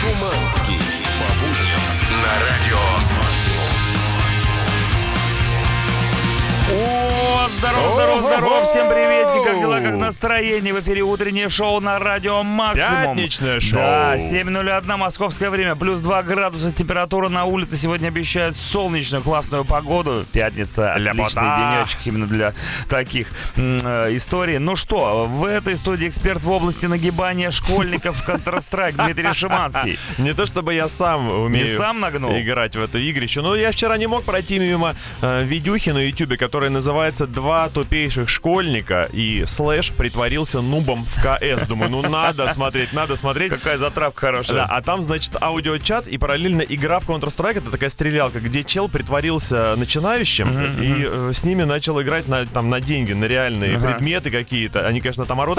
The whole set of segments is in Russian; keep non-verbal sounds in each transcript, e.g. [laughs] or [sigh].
Шуманский. По будням на радио О, здорово, здорово, здорово, всем приветики, как дела, как настроение? В эфире утреннее шоу на радио Максимум. Пятничное шоу. Да, 7.01 московское время, плюс 2 градуса температура на улице. Сегодня обещают солнечную классную погоду. Пятница, отличный денечек именно для таких э, историй. Ну что, в этой студии эксперт в области нагибания школьников в Counter-Strike Дмитрий [laughs] Шиманский. Не то чтобы я сам умею Не сам нагнул? играть в эту игрищу, но я вчера не мог пройти мимо э, видюхи на ютубе, которая называется «Два тупейших школьника» и слэш притворился нубом в КС. Думаю, ну надо смотреть, надо смотреть. Какая затравка хорошая. Да, а там, значит, аудиочат и параллельно игра в Counter-Strike. Это такая стрелялка, где чел притворился начинающим и э, с ними начал играть на, там, на деньги, на реальные Ага. предметы какие-то. Они, конечно, там орут.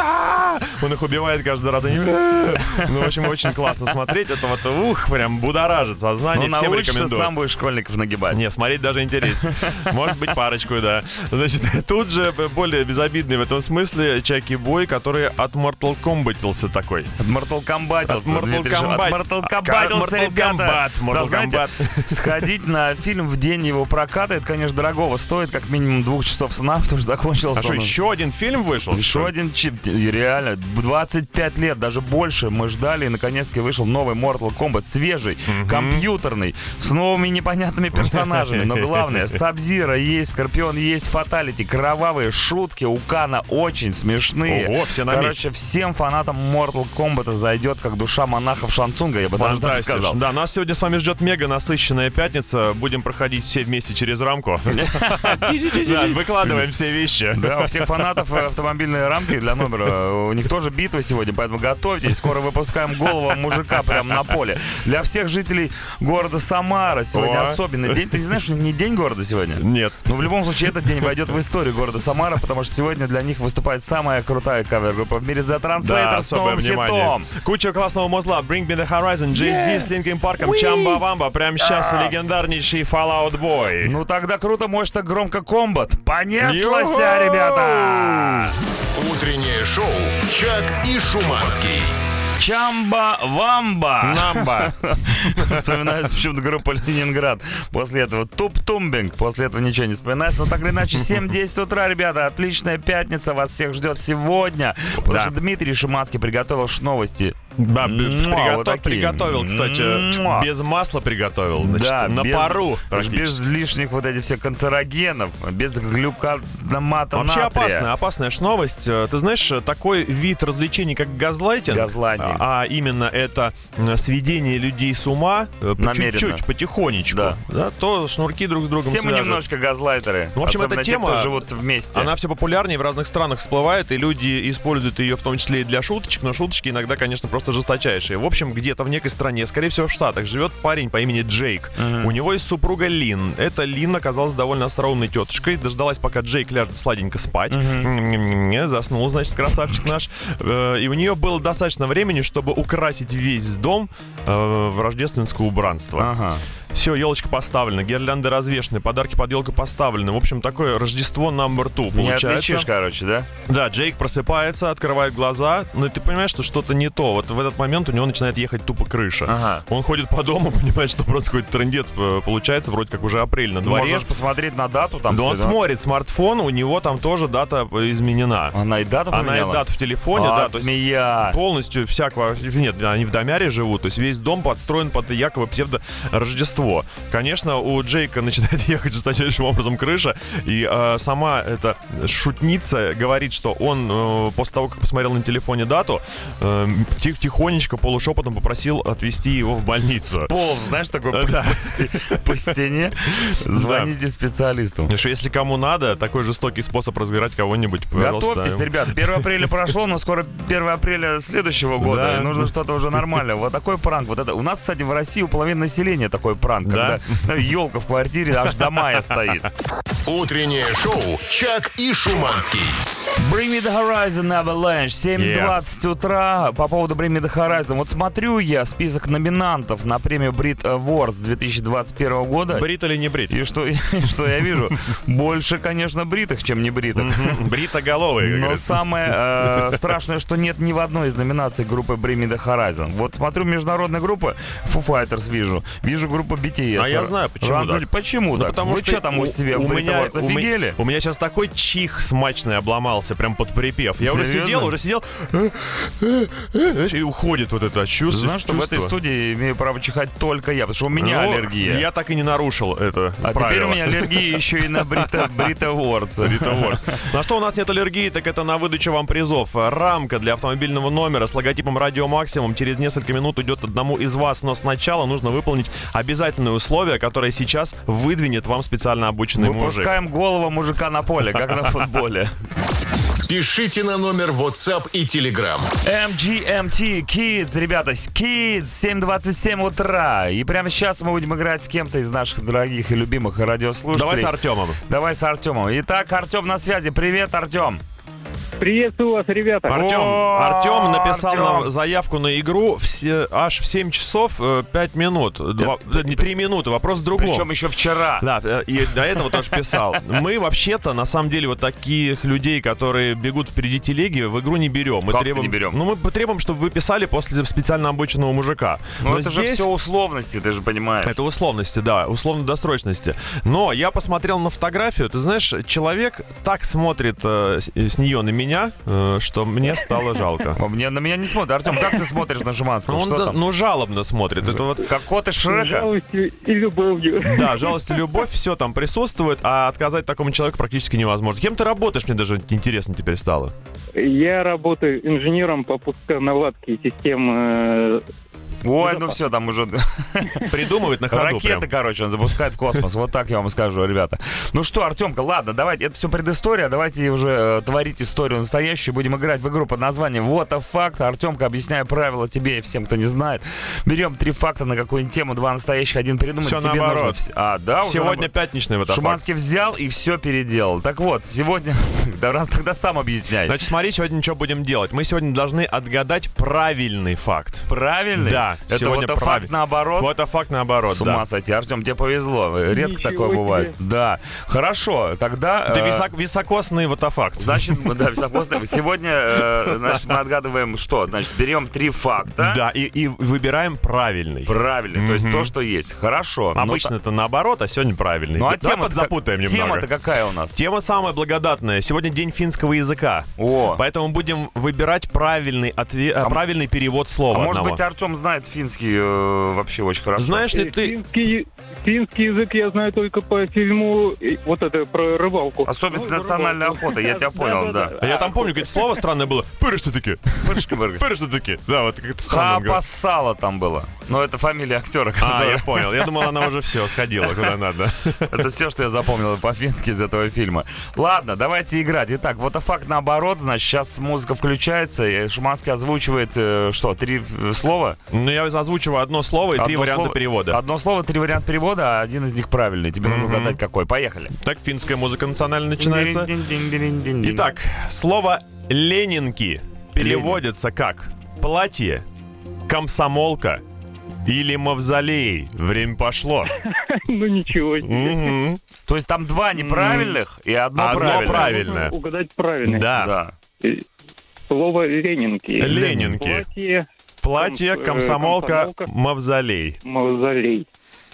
Он их убивает каждый раз. Они... Ну, в общем, очень классно смотреть. Это вот, ух, прям будоражит сознание. Ну, Всем рекомендую. сам будешь школьников нагибать. Не, смотреть даже интереснее. Может быть, парочку, да. Значит, [laughs] тут же более безобидный в этом смысле Чаки Бой, который от Mortal Kombatился такой. От Mortal Kombat. От Mortal Kombat. От Mortal Kombat, Mortal ребята. Mortal Да, знаете, [laughs] сходить на фильм в день его проката, это, конечно, дорогого стоит, как минимум двух часов сна, [laughs] потому что закончился А что, еще один фильм вышел? Еще один чип, реально, 25 лет, даже больше мы ждали, и наконец-таки вышел новый Mortal Kombat, свежий, компьютерный, с новыми непонятными персонажами, но главное, Сабзира есть, Скорпион есть, Фаталити, кровавые шутки у Кана очень смешные. Ого, все на Короче, всем фанатам Mortal Kombat зайдет, как душа монахов Шансунга, я бы даже так сказал. Да, нас сегодня с вами ждет мега насыщенная пятница. Будем проходить все вместе через рамку. [laughs] Выкладываем все вещи. Да, у всех фанатов э, автомобильные рамки для номера. У них тоже битва сегодня, поэтому готовьтесь. Скоро выпускаем голову мужика прямо на поле. Для всех жителей города Самара сегодня особенный день. Ты не знаешь, что не день города сегодня? Нет. Ну, в любом случае, этот день войдет в историю города Самара, потому что сегодня для них выступает самая крутая кавер-группа в мире The Да, Translator с особое новым внимание. хитом. Куча классного музла. Bring Me The Horizon, Jay-Z с Линкин Парком, Чамба Вамба. Прямо сейчас легендарнейший Fallout Boy. Ну тогда круто, мощно, громко комбат. Понеслась, Йо-хо! ребята! Утреннее шоу «Чак и Шуманский». Чамба-вамба. Намба. [laughs] Вспоминается почему-то группа Ленинград. После этого туп-тумбинг. После этого ничего не вспоминается. Но так или иначе, 7-10 утра, ребята. Отличная пятница. Вас всех ждет сегодня. Потому Да. что Дмитрий Шиманский приготовил новости. Да, приготов- вот такие. приготовил, кстати. Муа. Без масла приготовил. Значит, да, на без- пару. без лишних вот этих всех канцерогенов, без глюкономата Вообще натрия. опасная, опасная ж новость. Э, Ты знаешь, э, такой вид развлечений, как газлайтинг, Газлайтинг. а а именно это сведение людей с ума э, по Намеренно. чуть-чуть, потихонечку, Да. то шнурки друг с другом Все мы свяжут. немножко газлайтеры. Ну, в общем, эта те, тема, кто живут вместе. Она все популярнее в разных странах всплывает, и люди используют ее в том числе и для шуточек, но шуточки иногда, конечно, просто жесточайшие. В общем, где-то в некой стране, скорее всего, в Штатах, живет парень по имени Джейк. У него есть супруга Лин. Эта Лин оказалась довольно остроумной тетушкой, дождалась, пока Джейк ляжет сладенько спать. Заснул, значит, красавчик наш. Э, И у нее было достаточно времени, чтобы украсить весь дом э, в рождественское убранство. Ага. Все, елочка поставлена, гирлянды развешены, подарки под елку поставлены. В общем, такое Рождество two Не получается. отличишь, короче, да? Да, Джейк просыпается, открывает глаза, но ты понимаешь, что что-то не то. Вот в этот момент у него начинает ехать тупо крыша. Ага. Он ходит по дому, [laughs] понимает, что просто какой-то трендец э, получается, вроде как уже апрель на дворе. Можешь посмотреть на дату там. Да он смотрит смартфон, у него там тоже дата э, изменена. Она и дату Она и поменяла? дату в телефоне, А, да, то есть змея. полностью вся квартира... Нет, они в домяре живут, то есть весь дом подстроен под якобы псевдо-Рождество. Конечно, у Джейка [laughs] начинает ехать жесточайшим образом крыша, и э, сама эта шутница говорит, что он э, после того, как посмотрел на телефоне дату, э, тих- тихонечко, полушепотом попросил отвезти его в больницу. Пол, знаешь, такой по, Да. по сте- по стене. Звоните специалисту. И что если кому надо, такой жестокий способ разыграть кого-нибудь, пожалуйста. Готовьтесь, ребят. 1 апреля прошло, но скоро 1 апреля следующего года. Да. И нужно что-то уже нормальное. Вот такой пранк. Вот это. У нас, кстати, в России у половины населения такой пранк пранк, Да? когда елка в квартире аж до мая стоит. Утреннее шоу «Чак и Шуманский». Bring me the horizon Avalanche. 7.20 утра. По поводу Bring horizon. Вот смотрю я список номинантов на премию Brit Awards 2021 года. Брит или не брит? И что, [laughs] и что я вижу? Больше, конечно, бритых, чем не бритых. Бритоголовый, как Но самое э, страшное, что нет ни в одной из номинаций группы Bring Me The Horizon. Вот смотрю международные группы, Foo Fighters вижу, вижу группу BTS. А я знаю, почему так. Почему Ну, так? потому Вы что там у себя в меня, офигели? у меня сейчас такой чих смачный обломался, прям под припев. Я уже сидел, уже сидел, знаешь, и уходит вот это чувство. Знаешь, что в этой студии имею право чихать только я, потому что у меня Ну, аллергия. Я так и не нарушил это А правило. теперь у меня аллергия еще и на Брита [laughs] Брита Awards. На что у нас нет аллергии, так это на выдачу вам призов. Рамка для автомобильного номера с логотипом Радио Максимум через несколько минут идет одному из вас, но сначала нужно выполнить обязательное условие, которое сейчас выдвинет вам специально обученный мужик. Выпускаем голову мужика на поле, как на [laughs] футболе. Пишите на номер WhatsApp и Telegram. MGMT Kids, ребята, Kids, 7.27 утра. И прямо сейчас мы будем играть с кем-то из наших дорогих и любимых радиослушателей. Давай с Артемом. Давай с Артемом. Итак, Артем на связи. Привет, Артем. Приветствую вас, ребята. Артем, Артем написал Артем. нам заявку на игру все, аж в 7 часов 5 минут. Два, э, не 3 минуты, вопрос в другом. Причем еще вчера. Да, э, и до этого тоже писал. Мы вообще-то, на самом деле, вот таких людей, которые бегут впереди телеги, в игру не берем. Мы Как требуем, не берем? Ну, мы требуем, чтобы вы писали после специально обученного мужика. Ну Но это же здесь- все условности, ты же понимаешь. Это условности, да, условно-досрочности. Но я посмотрел на фотографию, ты знаешь, человек так смотрит э, с, с нее на меня, э, что мне стало жалко. Мне, на меня не смотрит. Артем, как ты смотришь на Шиманского? Ну, он, да, ну, жалобно смотрит. Это вот Как кот С Шрека? жалостью и любовью. Да, жалость и любовь, все там присутствует, а отказать такому человеку практически невозможно. Кем ты работаешь, мне даже интересно теперь стало. Я работаю инженером по пусконаладке систем э, Ой, ну все, там уже [laughs] Придумывает на ходу ракеты, короче, он запускает в космос. Вот так я вам скажу, ребята. Ну что, Артемка, ладно, давайте, это все предыстория, давайте уже э, творить историю настоящую. Будем играть в игру под названием Вот a факт. Артемка, объясняю правила тебе и всем, кто не знает. Берем три факта на какую-нибудь тему, два настоящих, один придумать. Тебе наоборот. нужно А, да, Сегодня пятничный вот. Шуманский взял и все переделал. Так вот, сегодня... [laughs] Да раз тогда сам объясняй. Значит, смотри, сегодня что будем делать. Мы сегодня должны отгадать правильный факт. Правильный? Да, Это сегодня вот правильный. факт наоборот. Вот а факт наоборот, С ума да. сойти. Артем, тебе повезло. Редко Ничего такое себе. бывает. Да. Хорошо, тогда... Это э, висок- високосный вот а факт. Значит, [laughs] да, високосный. Сегодня, э, значит, мы отгадываем что? Значит, берем три факта. Да, и, и выбираем правильный. Правильный, то есть то, что есть. Хорошо. Ну, Обычно это наоборот, а сегодня правильный. Ну, а тема подзапутаем немного. Тема-то какая у нас? Тема самая благодатная. Сегодня день финского языка. О, Поэтому будем выбирать правильный, отве- а, правильный перевод а слова может одного. быть, Артем знает финский э, вообще очень хорошо. Знаешь ли Э, ты... Финский, финский язык я знаю только по фильму вот это про рыбалку. Особенность Ну, национальной рыбалку. охоты, я тебя [laughs] понял, да. Я там помню, какое-то слово странное было. Пырышты-таки. Пырышты-таки. Да, вот как-то странно. Хапасала там было. Но это фамилия актера. А, я понял. Я думал, она уже все сходила куда [laughs] надо. Это все, что я запомнил по-фински из этого фильма. Ладно, давайте играть. Итак, вот а факт наоборот. Значит, сейчас музыка включается, и Шуманский озвучивает, э, что, три э, слова? Ну, я озвучиваю одно слово и три Одно варианта слово- перевода. Одно слово, три варианта перевода, а один из них правильный. Тебе нужно Мгм. угадать какой. Поехали. Так финская музыка национальная начинается. Итак, слово «ленинки» переводится как «платье», «комсомолка» или «мавзолей». Время пошло. [laughs] Ну ничего себе. То есть там два неправильных и одно, Одно правильное. правильное. Нужно угадать правильно. Да, Да. Э, Слово Ленинки. Ленинки. Платье, э, комсомолка, комсомолка. мавзолей. мавзолей.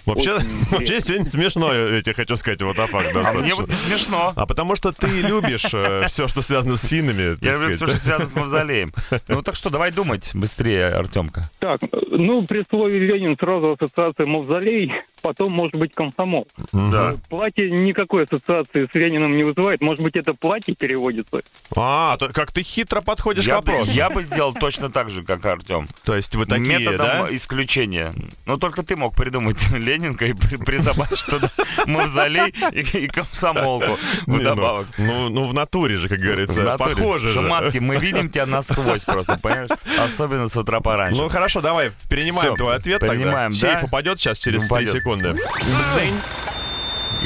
Вообще, [laughs] вообще сегодня смешно, я тебе хочу сказать, вот так факт. А мне вот не смешно. А потому что ты любишь все, что связано с финнами. так Я люблю все, что связано с мавзолеем. [laughs] Ну так что, давай думать быстрее, Артемка. Так, ну, при слове Ленин сразу ассоциация мавзолей, потом, может быть, комсомол. Да. Платье никакой ассоциации с Лениным не вызывает. Может быть, это платье переводится? А, то как ты хитро подходишь к Я бы, вопросу. я бы сделал точно так же, как Артем. То есть вы такие, Методом да? исключения. Но только ты мог придумать [laughs] Ленинка и при- призабавишь туда мавзолей и, и комсомолку ну, вдобавок. Ну, ну, в натуре же, как говорится. В натуре. Похоже же. Шуманский, мы видим тебя насквозь просто, понимаешь? Особенно с утра пораньше. Ну хорошо, давай, принимаем твой ответ принимаем, тогда. Сейф да? упадет сейчас через 3 Упадет. секунды.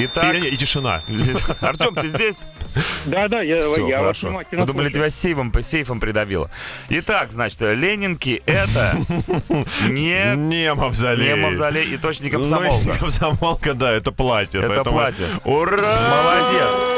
Итак, И, и тишина. [laughs] Артем, ты здесь? Да, да, я, Все, я вас хорошо. внимательно Мы думали, тебя сейфом, по сейфом придавило. Итак, значит, Ленинки это [laughs] не, Не мавзолей. не мавзолей и точно не Ну, комсомолка. [laughs] комсомолка, да, это платье. Это поэтому- платье. Ура! Молодец.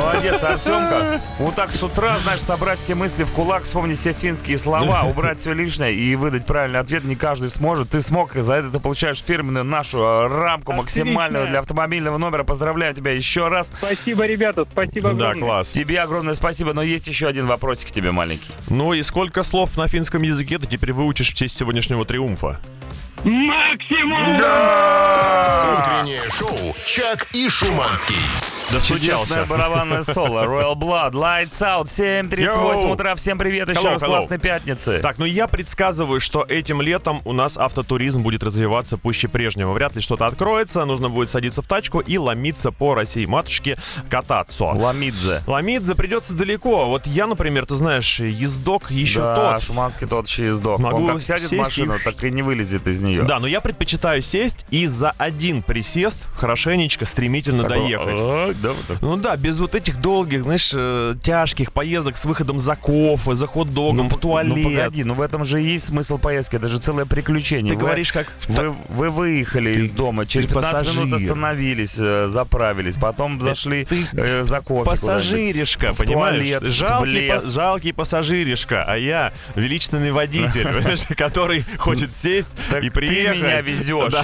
Молодец, Артемка. Вот так с утра, знаешь, собрать все мысли в кулак, вспомнить все финские слова, убрать все лишнее и выдать правильный ответ не каждый сможет. Ты смог, и за это ты получаешь фирменную нашу э, рамку максимальную для автомобильного номера. Поздравляю тебя еще раз. Спасибо, ребята, спасибо Да, огромное. класс. Тебе огромное спасибо, но есть еще один вопросик к тебе маленький. Ну и сколько слов на финском языке ты теперь выучишь в честь сегодняшнего триумфа? Максимум! Утреннее шоу «Чак и Шуманский». Чудесное Достучался. барабанное соло. Royal Blood, Lights Out, 7.38 Йоу. утра. Всем привет, еще Hello, раз hello. классной пятницы. Так, ну я предсказываю, что этим летом у нас автотуризм будет развиваться пуще прежнего. Вряд ли что-то откроется, нужно будет садиться в тачку и ломиться по России матушке кататься. Ламидзе. Ломиться придется далеко. Вот я, например, ты знаешь, ездок еще да, тот. Шуманский тот еще сдох. Могу Он как сядет в машину, и- так и не вылезет из нее. Да, но я предпочитаю сесть и за один присест хорошенечко, стремительно Такой, доехать. «А, да, вот. Ну да, без вот этих долгих, знаешь, э, тяжких поездок с выходом за кофе, за хот-догом, в туалет. Ну погоди, ну в этом же и есть смысл поездки, это же целое приключение. Ты Вы- говоришь, как... Вы, вы выехали из дома, через ты 15 минут пассажир. остановились, э, заправились, потом зашли ты э, за кофе. Пассажиришка, понимаешь? туалет, жалкий, па- жалкий пассажиришка, а я величественный водитель, [laughs] который хочет сесть и приехать. ты [laughs] меня везешь.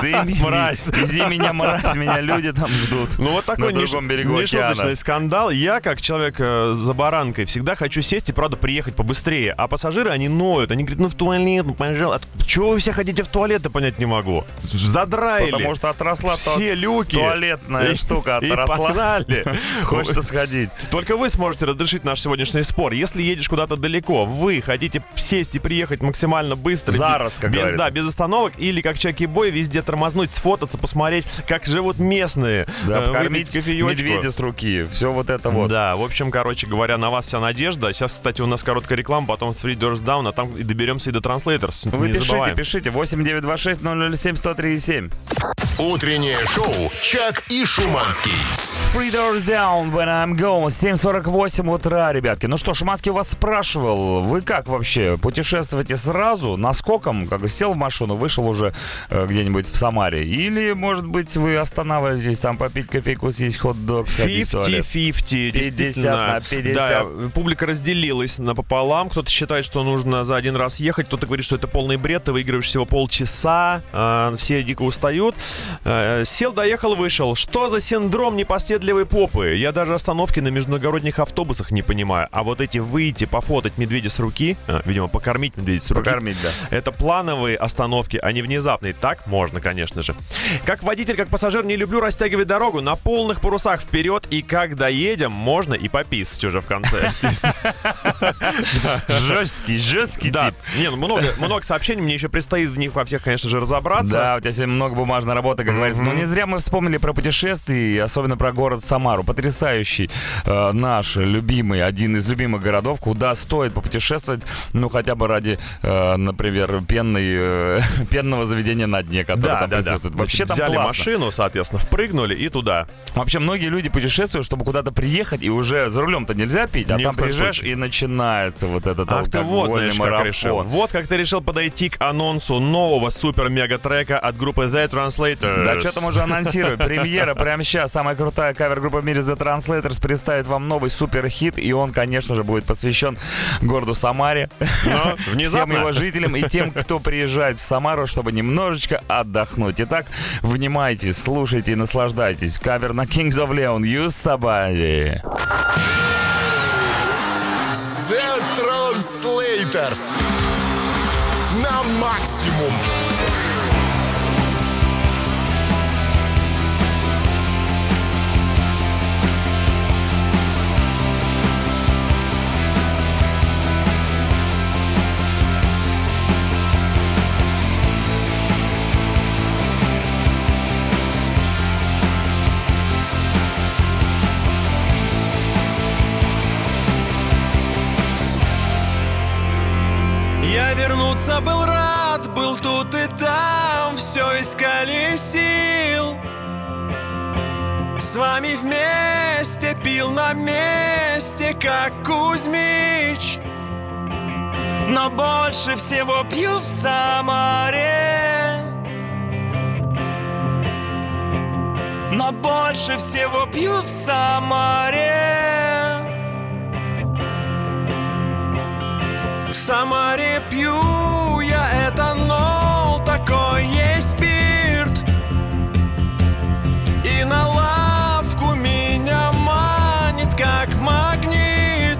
Ты Мразь. Вези меня, мразь, меня люди там ждут. Ну вот такой на неш- другом берегу нешуточный скандал. Я, как человек э, за баранкой, всегда хочу сесть и, правда, приехать побыстрее. А пассажиры, они ноют. Они говорят, ну в туалет, ну пожалуйста. Чего вы все хотите в туалет, я понять не могу. Задраили. Потому что отросла все люки. туалетная И- штука и отросла. погнали. [laughs] Хочется сходить. Только вы сможете разрешить наш сегодняшний спор. Если едешь куда-то далеко, вы хотите сесть и приехать максимально быстро. Зараз, как без. Да, без остановок. Или как Чаки-бой везде тормознуть, сфотаться, посмотреть, как живут местные. Да, э, покормить кофеечку. медведя с руки. Все вот это вот. Да, в общем, короче говоря, на вас вся надежда. Сейчас, кстати, у нас короткая реклама, потом Three Doors Down, а там и доберемся и до Translators. Вы не пишите, забываем. пишите. 8926 007 137. Утреннее шоу «Чак и Шуманский». Three doors down when I'm gone. 7.48 утра, ребятки. Ну что, Шуманский вас спрашивал, вы как вообще, путешествуете сразу, наскоком, как бы сел в машину, вышел уже э, где-нибудь в Самаре? Или, может быть, вы останавливаетесь там попить кофейку, съесть хот-дог, сходить в туалет? 50-50, 50 действительно. на 50. Да, публика разделилась напополам. Кто-то считает, что нужно за один раз ехать, кто-то говорит, что это полный бред, ты выигрываешь всего полчаса, а, все дико устают. Э, Сел, доехал, вышел. Что за синдром непоседливой попы? Я даже остановки на междугородних автобусах не понимаю. А вот эти выйти, пофотать медведя с руки, а, видимо, покормить медведя с руки, Покормить, да. это плановые остановки, а не внезапные. Так можно, конечно же. Как водитель, как пассажир не люблю растягивать дорогу на полных парусах вперед. И как доедем, можно и пописать уже в конце. [laughs] Жесткий, жесткий тип. не, ну много, много сообщений, мне еще предстоит в них во всех, конечно же, разобраться. Да, у тебя сегодня много бумажной работы, как говорится. Но не зря мы вспомнили про путешествия, и особенно про город Самару. Потрясающий э, наш любимый, один из любимых городов, куда стоит попутешествовать, ну, хотя бы ради, э, например, пенной, э, [laughs] пенного заведения на дне, которое Да, там да, да. присутствует. Вообще там Взяли классно. машину, соответственно, впрыгнули и туда. Вообще многие люди путешествуют, чтобы куда-то приехать, и уже за рулем-то нельзя пить, а Ни там приезжаешь, случае. и начинается вот этот Ах ты вот, знаешь, как решил. марафон. Вот как ты решил подойти к анонсу нового супер-мега-трека от группы The Translators. Да что там уже анонсирует. Премьера прямо сейчас. Самая крутая кавер-группа в мире The Translators представит вам новый супер-хит. И он, конечно же, будет посвящен городу Самаре. Но [laughs] Всем внезапно... его жителям и тем, кто приезжает в Самару, чтобы немножечко отдохнуть. Итак, внимайте, слушайте и наслаждайтесь. Кавер на Kings of Leon. Use somebody. The Translators. На максимум. Вернуться был рад, был тут и там, все искали сил. С вами вместе пил на месте, как Кузьмич. Но больше всего пью в Самаре Но больше всего пью в Самаре Самаре пью я этанол, такой есть спирт. И на лавку меня манит, как магнит.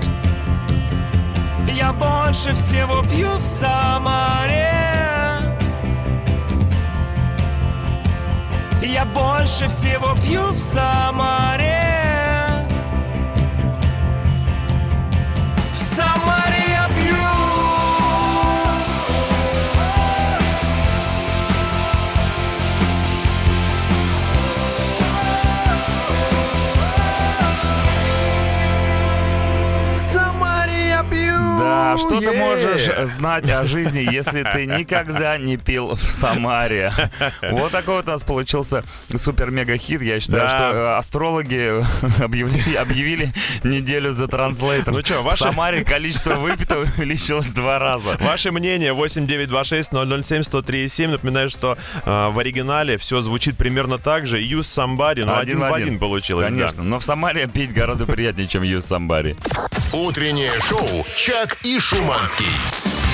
Я больше всего пью в Самаре Я больше всего пью в Самаре Да, что ты можешь знать о жизни, если ты никогда не пил в Самаре? Вот такой вот у нас получился супер-мега-хит. Я считаю, Да. что э, астрологи [laughs] объявили, объявили неделю за транслейтер. Ну чё, В Самаре количество выпитого [laughs] увеличилось в два раза. Ваше мнение 8926-007-103-7. Напоминаю, что э, в оригинале все звучит примерно так же. Use somebody, но один, в один получилось. да. Конечно, но в Самаре пить гораздо приятнее, чем Use Somebody. Утреннее шоу «Чак и Шуманский».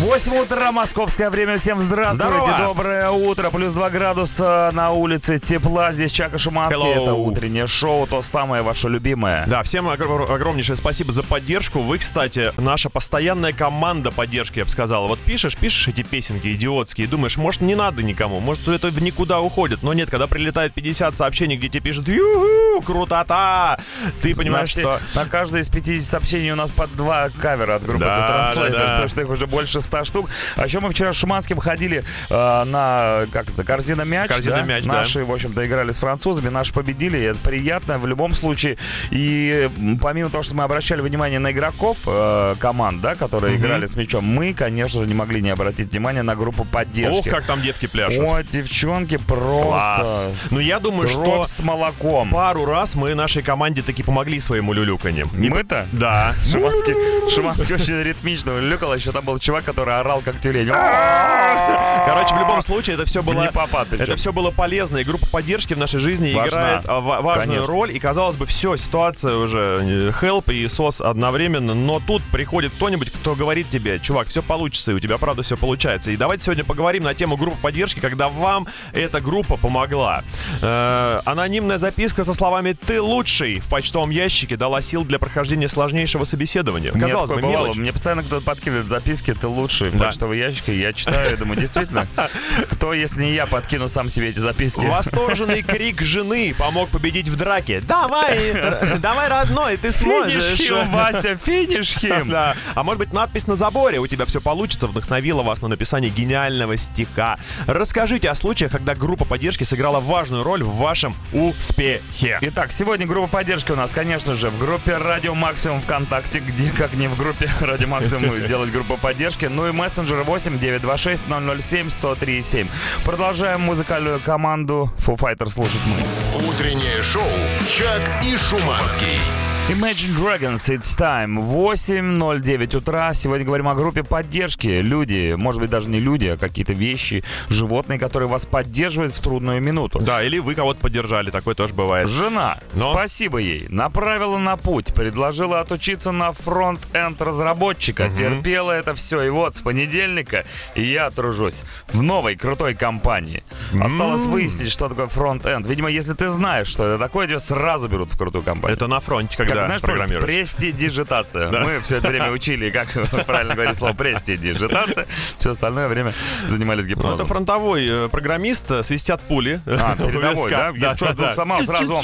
8 утра, московское время. Всем здравствуйте. Здорово. Доброе утро. Плюс 2 градуса на улице тепла. Здесь Чака Шуманский. Hello. Это утреннее шоу, то самое ваше любимое. Да, всем огр- огромнейшее спасибо за поддержку. Вы, кстати, наша постоянная команда поддержки, я бы сказал. Вот пишешь, пишешь эти песенки идиотские, думаешь, может, не надо никому, может, это в никуда уходит. Но нет, когда прилетает 50 сообщений, где тебе пишут «Ю-ху, крутота!» Ты понимаешь, на, что... на каждое из 50 сообщений у нас по два кавера от группы Да, The да, да. что их уже больше 100 штук. А еще мы вчера с Шуманским ходили э, на, как это, корзина мяч. Корзина да? мяч, да. Наши, в общем-то, играли с французами, наши победили, это приятно в любом случае. И помимо того, что мы обращали внимание на игроков э, команд, да, которые играли с мячом, мы, конечно же, не могли не обратить внимание на группу поддержки. Ох, как там девки пляшут. О, девчонки просто Класс. Ну, я думаю, что с молоком. пару раз мы нашей команде таки помогли своему люлюканье. Не по- Мы-то? Да. Шиманский, Шиманский очень ритмично люкал. Еще там был чувак, который орал как тюлень. [laughs] Короче, в любом случае, это все было... Это все было полезно, и группа поддержки в нашей жизни Важна. играет а, ва- важную Конечно. роль. И казалось бы, все, ситуация уже э, help и сос одновременно, но тут приходит кто-нибудь, кто говорит тебе, чувак, все получится, и у тебя правда все получается. И давайте сегодня поговорим на тему группы поддержки, когда вам эта группа помогла. Э, анонимная записка со словами «ты лучший» в почтовом ящике дала сил для прохождения сложнейшего собеседования. Казалось бы, бывало. мелочь. Мне постоянно кто-то подкидывает записки, ты лучший в Да. почтовый ящик, и я читаю и думаю, действительно, [laughs] кто, если не я, подкину сам себе эти записки? Восторженный крик жены помог победить в драке. Давай, давай, родной, ты сможешь. Финиш хим, Вася, финиш [laughs] хим. Да. А может быть надпись на заборе «У тебя все получится» вдохновила вас на написание гениального стиха. Расскажите о случаях, когда группа поддержки сыграла важную роль в вашем успехе. Итак, сегодня группа поддержки у нас, конечно же, в группе Радио Максимум ВКонтакте, где, как не в группе [laughs] Радио Максимум, делать группу поддержки. Ну и мессенджеры 8 926 007 1037. Продолжаем музыкальную команду Foo Fighters слушать мы. Утреннее шоу «Чак и Шуманский». Imagine Dragons, it's time. 8.09 утра. Сегодня говорим о группе поддержки. Люди, может быть, даже не люди, а какие-то вещи, животные, которые вас поддерживают в трудную минуту. Да, или вы кого-то поддержали, такое тоже бывает. Жена, Но? спасибо ей, направила на путь, предложила отучиться на фронт-энд разработчика, терпела это все, и вот с понедельника я тружусь в новой крутой компании. Осталось выяснить, что такое фронт-энд. Видимо, если ты знаешь, что это такое, тебя сразу берут в крутую компанию. Это на фронте, Как, когда знаешь, программируешь. престидижитация. Мы все это время учили, как [laughs] правильно говорить слово престидижитация. Все остальное время занимались Ну, это гипнозом. фронтовой э, программист, э, свистят пули. А, передовой, [laughs] да? Я что, вдруг сломал, сразу.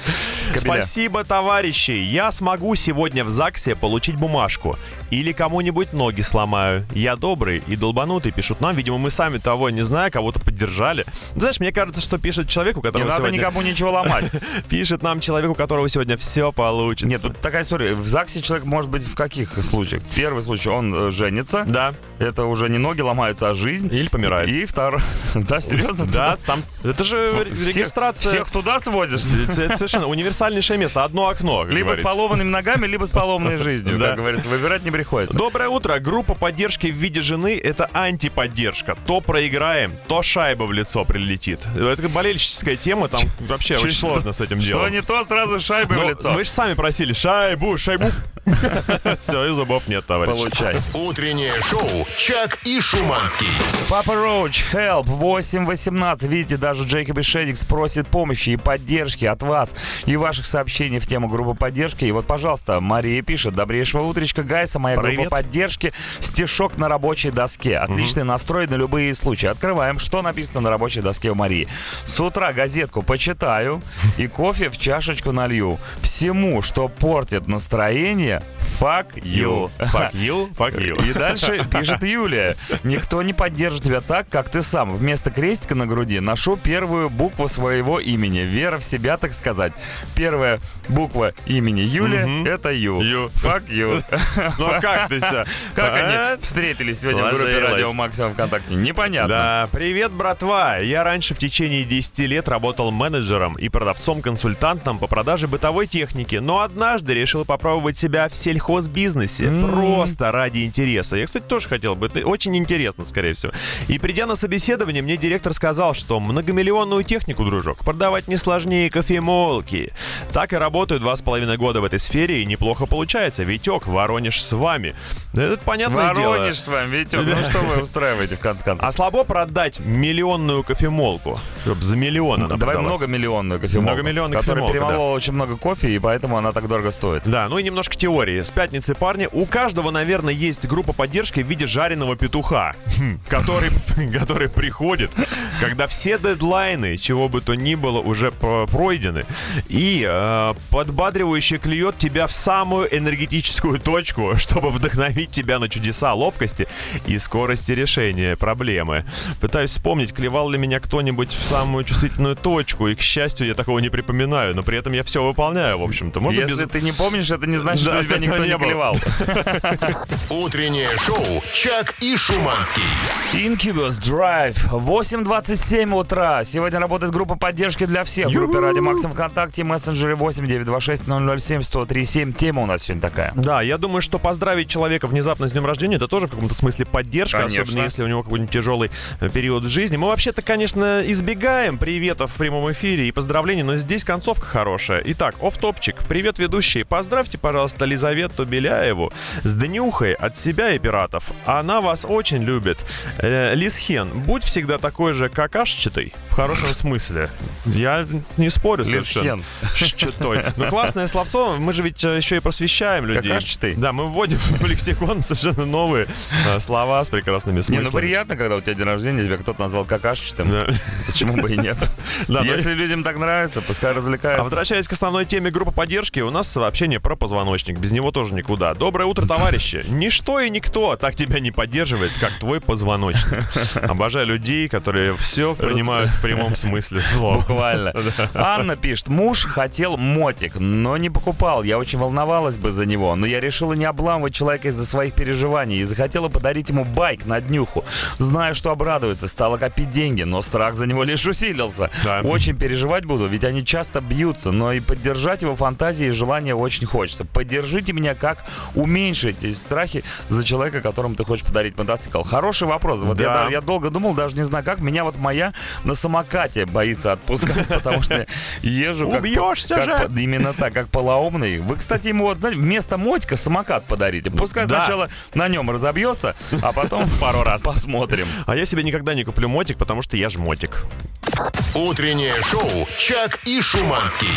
[laughs] Спасибо, товарищи. Я смогу сегодня в ЗАГСе получить бумажку. Или кому-нибудь ноги сломаю. Я добрый и долбанутый, пишут нам. Видимо, мы сами того не зная, кого-то поддержали. Знаешь, мне кажется, что пишет человек, у Не которого надо сегодня... никому ничего ломать. [laughs] Пишет нам человек, у которого сегодня все получится. Нет, тут такая история. В ЗАГСе человек может быть в каких случаях? Первый случай, он э, женится. Да. Это уже не ноги ломаются, а жизнь. Или помирает. И второй... [laughs] Да, серьезно? Да, там... Это же регистрация... Всех туда свозишь? Совершенно универсальнейшее место. Одно окно, Либо с поломанными ногами, либо с поломанной жизнью. [laughs] Да. Как говорится, выбирать не приходится. Доброе утро. Группа поддержки в виде жены — это антиподдержка. То проиграем, то шайба в лицо прилетит. Это болельческая тема, там вообще очень сложно с этим Что делом. не то, сразу шайбой в Ну, лицо. Вы же сами просили шайбу, шайбу. [laughs] Все, и зубов нет, товарищ. Получай. Утреннее шоу «Чак и Шуманский». Папа Роуч, help, 8.18. Видите, даже Джейкоб и Шедикс просит помощи и поддержки от вас и ваших сообщений в тему группы поддержки. И вот, пожалуйста, Мария пишет. Добрейшего утречка, Гайса, моя Привет. группа поддержки. Стишок на рабочей доске. Отличный настрой на любые случаи. Открываем, что написано на рабочей доске у Марии. С утра газетку почитаю и кофе в чашечку налью. Всему, что портит настроение, fuck you. Fuck you, fuck you. И дальше пишет Юлия. Никто не поддержит тебя так, как ты сам. Вместо крестика на груди ношу первую букву своего имени. Вера в себя, так сказать. Первая буква имени Юлия это Ю. Ю. Fuck you. [laughs] Ну а как ты все? [laughs] Как они встретились сегодня в группе. Радио Максимум ВКонтакте? Непонятно. Да, привет, братва. Я раньше в течение 10 лет работал менеджером и продавцом-консультантом по продаже бытовой техники, но однажды решил попробовать себя в сельхозбизнесе. Просто ради интереса. Я, кстати, тоже хотел бы. Это очень интересно, скорее всего. И придя на собеседование, мне директор сказал, что многомиллионную технику, дружок, продавать не сложнее кофемолки. Так и работаю два с половиной года в этой сфере, и неплохо получается. Витек, Воронеж с вами. Это понятное дело. Воронеж с вами, видите, ну что вы устраиваете в конце концов? А слабо продать миллионную кофемолку, чтобы за миллион она Давай многомиллионную кофемолку, Многомиллионную которая кофемолку, перемолола очень много кофе, и поэтому она так дорого стоит. Да, ну и немножко теории. С пятницы, парни, у каждого, наверное, есть группа поддержки в виде жареного петуха, хм, который, [laughs] который приходит, когда все дедлайны, чего бы то ни было, уже про- пройдены, и э, подбадривающе клюет тебя в самую энергетическую точку, [laughs] чтобы вдохновить тебя на чудеса ловкости и скорости решения проблемы. Пытаюсь вспомнить, клевал ли меня кто-нибудь в самую чувствительную точку, и, к счастью, я такого не припоминаю, но при этом я все выполняю, в общем-то. Можно Если без... ты не помнишь, это не значит, Да, что тебя никто не не клевал. Утреннее шоу «Чак и Шуманский». Incubus Drive. 8.27 утра. Сегодня работает группа поддержки для всех. В группе Ради Максим ВКонтакте, мессенджере 8 926 007 1037. Тема у нас сегодня такая. Да, я думаю, что поздравить человека внезапно с днем рождения, это тоже в каком-то смысле поддержка, Конечно. особенно если у него какой-нибудь тяжелый э, период в жизни. Мы вообще-то, конечно, избегаем приветов в прямом эфире и поздравлений, но здесь концовка хорошая. Итак, оф-топчик. Привет, ведущие. Поздравьте, пожалуйста, Лизавету Беляеву с днюхой от себя и пиратов. Она вас очень любит. Э, Лисхен, будь всегда такой же какашчатый, в хорошем смысле. Я не спорю совершенно. Лисхен. Ну, классное словцо. Мы же ведь э, еще и просвещаем людей. Какашчатый? Да, мы вводим в лексикон совершенно новые э, слова с прекрасными Не, смыслами. ну приятно, когда у тебя день рождения, тебя кто-то назвал какашечным. Почему бы и нет? Да, Если людям так нравится, пускай А развлекаются. возвращаясь к основной теме группы поддержки, у нас сообщение про позвоночник. Без него тоже никуда. Доброе утро, товарищи. Ничто и никто так тебя не поддерживает, как твой позвоночник. Обожаю людей, которые все принимают в прямом смысле слова. Буквально. [laughs] Анна пишет, муж хотел мотик, но не покупал. Я очень волновалась бы за него, но я решила не обламывать человека из-за своих переживаний и захотела подарить ему байк на днюху. Знаю, что обрадуется, стала копить деньги, но страх за него лишь усилился. Да. Очень переживать буду, ведь они часто бьются, но и поддержать его фантазии и желания очень хочется. Поддержите меня, как уменьшить эти страхи за человека, которому ты хочешь подарить мотоцикл. Хороший вопрос. Вот я, Да. да- я долго думал, даже не знаю как. Меня вот моя на самокате боится отпускать, [laughs] потому что езжу как... Убьешься же. Именно так, как полоумный. Вы, кстати, ему вот, знаете, вместо мотика самокат подарите. Пускай Да. сначала на нем разобьется, а потом [laughs] пару раз посмотрим. А я себе никогда не куплю мотик, потому что я жмотик. Утреннее шоу «Чак и Шуманский».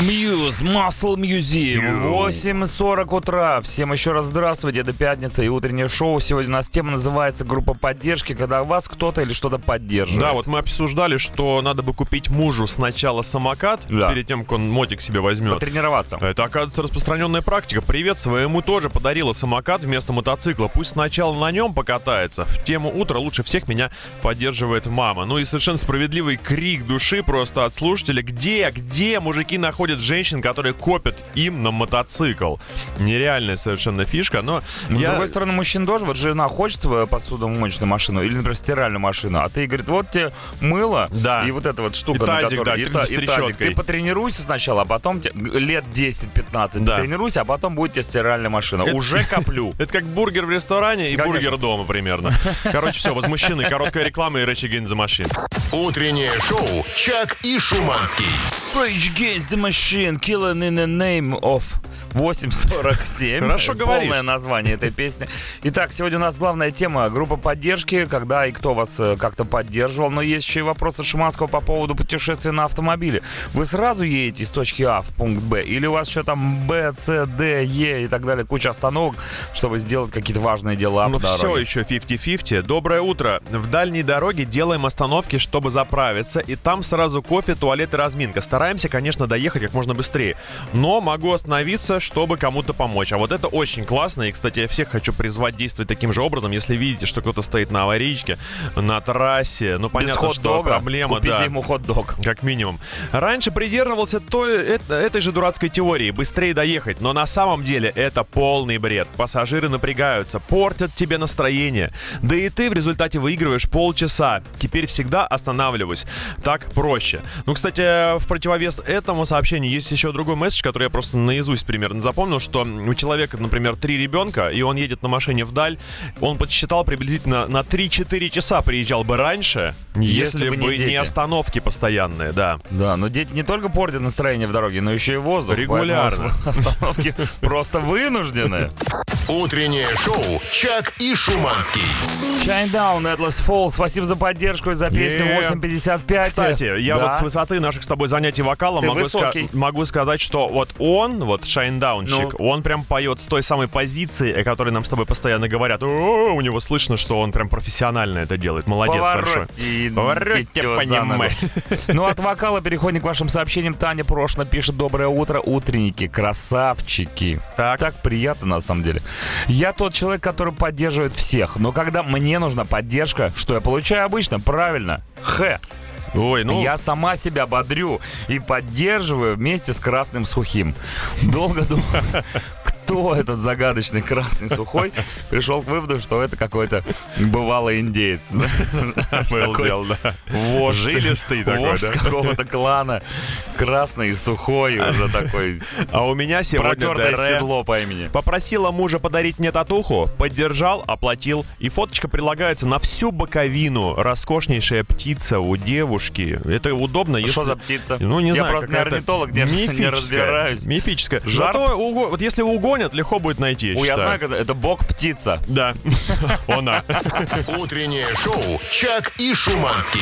Мьюз, Muscle Museum, 8.40 утра. Всем еще раз здравствуйте, это пятница и утреннее шоу. Сегодня у нас тема называется «Группа поддержки», когда вас кто-то или что-то поддерживает. Да, вот мы обсуждали, что надо бы купить мужу сначала самокат, Да. перед тем, как он мотик себе возьмет. Потренироваться. Это, оказывается, распространенная практика. Привет, своему тоже подарила самокат вместо мотоцикла. Пусть сначала на нем покатается. В тему утра лучше всех меня поддерживает мама. Ну и совершенно справедливый крик души просто от слушателя. Где, где мужики находят женщин, которые копят им на мотоцикл? Нереальная совершенно фишка, но Но, я... С другой стороны, мужчин тоже, вот жена хочет свою посудомоечную машину или, например, стиральную машину, а ты, говорит, вот тебе мыло Да. и вот эта вот штука, И тазик, на которой... да, и, та- с и тазик. Ты потренируйся сначала, а потом те- лет 10-15 Да. тренируйся, а потом будет тебе стиральная машина. Уже коплю. [laughs] Это как бургер в ресторане и Конечно. бургер дома примерно. Короче, все, возмущены. Короткая реклама и Rage Against the Machine. Утреннее шоу «Чак и Шуманский». Rage Against the Machine, Killing in the Name of 847. Хорошо говоришь. Полное название этой песни. Итак, сегодня у нас главная тема группа поддержки, когда и кто вас э, как-то поддерживал. Но есть еще и вопросы Шиманского по поводу путешествия на автомобиле. Вы сразу едете из точки А в пункт Б? Или у вас что там Б, С, Д, Е и так далее, куча остановок, чтобы сделать какие-то важные дела Ну все еще 50-50. Доброе утро. В дальней дороге делаем остановки, чтобы заправиться, и там сразу кофе, туалет и разминка. Стараемся, конечно, доехать как можно быстрее, но могу остановиться, чтобы кому-то помочь. А вот это очень классно, и, кстати, я всех хочу призвать действовать таким же образом. Если видите, что кто-то стоит на аварийке, на трассе, ну Без понятно, что проблема, купите да. ему хот-дог. Как минимум. Раньше придерживался той, этой же дурацкой теории быстрее доехать, но на самом деле это полный бред. Пассажиры напрягаются, портят тебе настроение. Да и ты в результате выигрываешь полчаса. Теперь всегда останавливаюсь. Так проще. Ну, кстати, в противовес этому сообщению есть еще другой месседж, который я просто наизусть примерно запомнил, что у человека, например, три ребенка, и он едет на машине вдаль, он подсчитал приблизительно на 3-4 часа приезжал бы раньше, если, Если бы не бы не дети. остановки постоянные, да. Да, но дети не только портят настроение в дороге, но еще и воздух. Регулярно. [laughs] Остановки просто вынуждены. Утреннее шоу «Чак и Шуманский». Shinedown, Atlas Fall, спасибо за поддержку и за песню Е. 8.55. Кстати, я вот с высоты наших с тобой занятий вокалом могу, сказать, что вот он, вот Шайндаунчик, Ну. он прям поет с той самой позиции, о которой нам с тобой постоянно говорят. О, у него слышно, что он прям профессионально это делает. Молодец большой. Понимай. ногу. [laughs] Ну, от вокала переходим к вашим сообщениям. Таня Прошна пишет «Доброе утро, утренники, красавчики». Так. Так приятно, на самом деле. Я тот человек, который поддерживает всех, но когда мне нужна поддержка, что я получаю обычно? Правильно. Х. Ой, ну, Я сама себя бодрю и поддерживаю вместе с красным сухим. Долго думал, [laughs] кто этот загадочный красный сухой, пришел к выводу, что это какой-то бывалый индеец. был да. Вождь, Жилистый такой, вождь какого-то клана. Красный сухой, уже такой А у меня сегодня протертое седло по имени. Попросила мужа подарить мне татуху, поддержал, оплатил. И фоточка прилагается на всю боковину. Роскошнейшая птица у девушки. Это удобно, если... Что за птица? Ну, не Я знаю, просто не орнитолог, [laughs] не- разбираюсь. Мифическая. Жарт? Зато вот если угонят, легко будет найти, я Ой, я считаю. знаю, как это, это бог-птица. Да, [laughs] она. Утреннее шоу «Чак и Шуманский».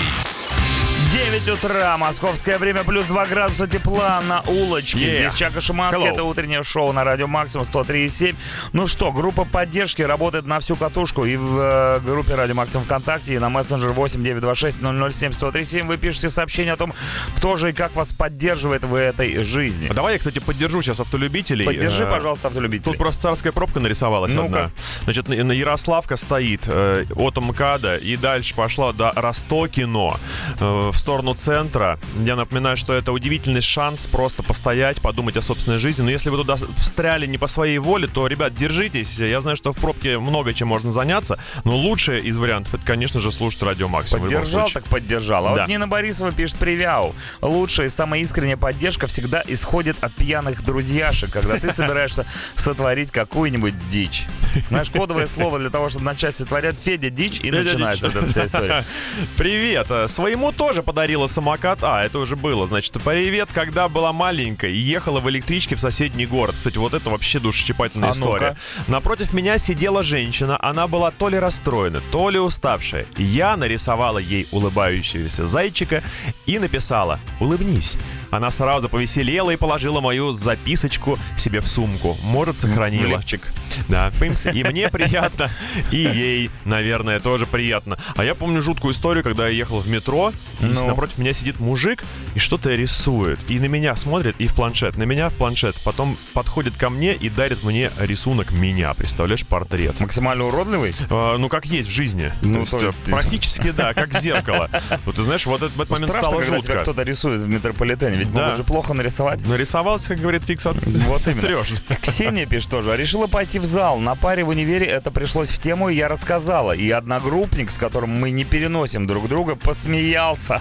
9 утра, московское время, плюс 2 градуса тепла на улочке. Yeah. Здесь Чака Шиманский, Hello. это утреннее шоу на радио Максимум 103,7. Ну что, группа поддержки работает на всю катушку. И в э, группе Радио Максимум ВКонтакте, и на мессенджер 8926 007 1037 вы пишете сообщение о том, кто же и как вас поддерживает в этой жизни. А Давай я, кстати, поддержу сейчас автолюбителей. Поддержи, Э, пожалуйста, автолюбителей. Тут просто царская пробка нарисовалась Ну-ка. одна. Значит, на на Ярославка стоит э, от МКАДа и дальше пошла до Ростокино э, в сторону центра. Я напоминаю, что это удивительный шанс просто постоять, подумать о собственной жизни. Но если вы туда встряли не по своей воле, то, ребят, держитесь. Я знаю, что в пробке много чем можно заняться, но лучшее из вариантов это, конечно же, слушать радио Максимум. Поддержал, так поддержал. А Да. вот Нина Борисова пишет «Привяу». Лучшая и самая искренняя поддержка всегда исходит от пьяных друзьяшек, когда ты собираешься сотворить какую-нибудь дичь. Знаешь, кодовое слово для того, чтобы начать сотворять Федя дичь, и начинается эта вся история. [laughs] Привет. Своему тоже подарила самокат. А, это уже было. Значит, привет, когда была маленькая и ехала в электричке в соседний город. Кстати, вот это вообще душесчипательная А история. Напротив меня сидела женщина. Она была то ли расстроена, то ли уставшая. Я нарисовала ей улыбающегося зайчика и написала «Улыбнись». Она сразу повеселела и положила мою записочку себе в сумку. Может, сохранила. лифчик. Да, пымс. И мне приятно, и ей, наверное, тоже приятно. А я помню жуткую историю, когда я ехал в метро, и Ну? Напротив меня сидит мужик и что-то рисует. И на меня смотрит, и в планшет. На меня в планшет. Потом подходит ко мне и дарит мне рисунок меня. Представляешь, портрет. Максимально уродливый? А, ну, как есть в жизни. Ну, то то есть, есть- э, практически, да, как зеркало. Вот ты знаешь, вот этот момент Страшно, стало когда жутко. кто-то рисует в метрополитене, ведь Да. могут же плохо нарисовать. Нарисовался, как говорит Фикс от Вот именно. [laughs] Ксения пишет тоже. Решила пойти в зал. На паре в универе это пришлось в тему, и я рассказала. И одногруппник, с которым мы не переносим друг друга, посмеялся.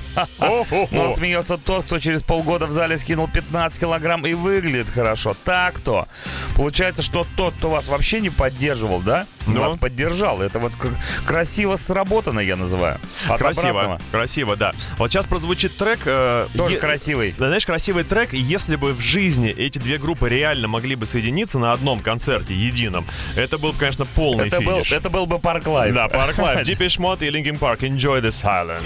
Но смеется тот, кто через полгода в зале скинул 15 килограмм и выглядит хорошо. Так-то. Получается, что тот, кто вас вообще не поддерживал, да? Ну? Вас поддержал. Это вот красиво сработано, я называю. От Красиво, обратного. красиво, да. Вот сейчас прозвучит трек. э, Тоже е- красивый. Да, знаешь, красивый трек, и если бы в жизни эти две группы реально могли бы соединиться на одном концерте едином, это был бы, конечно, полный Это был, финиш. это был бы Park Live. Да, Park Live, [laughs] Depeche Mode и Linkin Park. Enjoy the silence.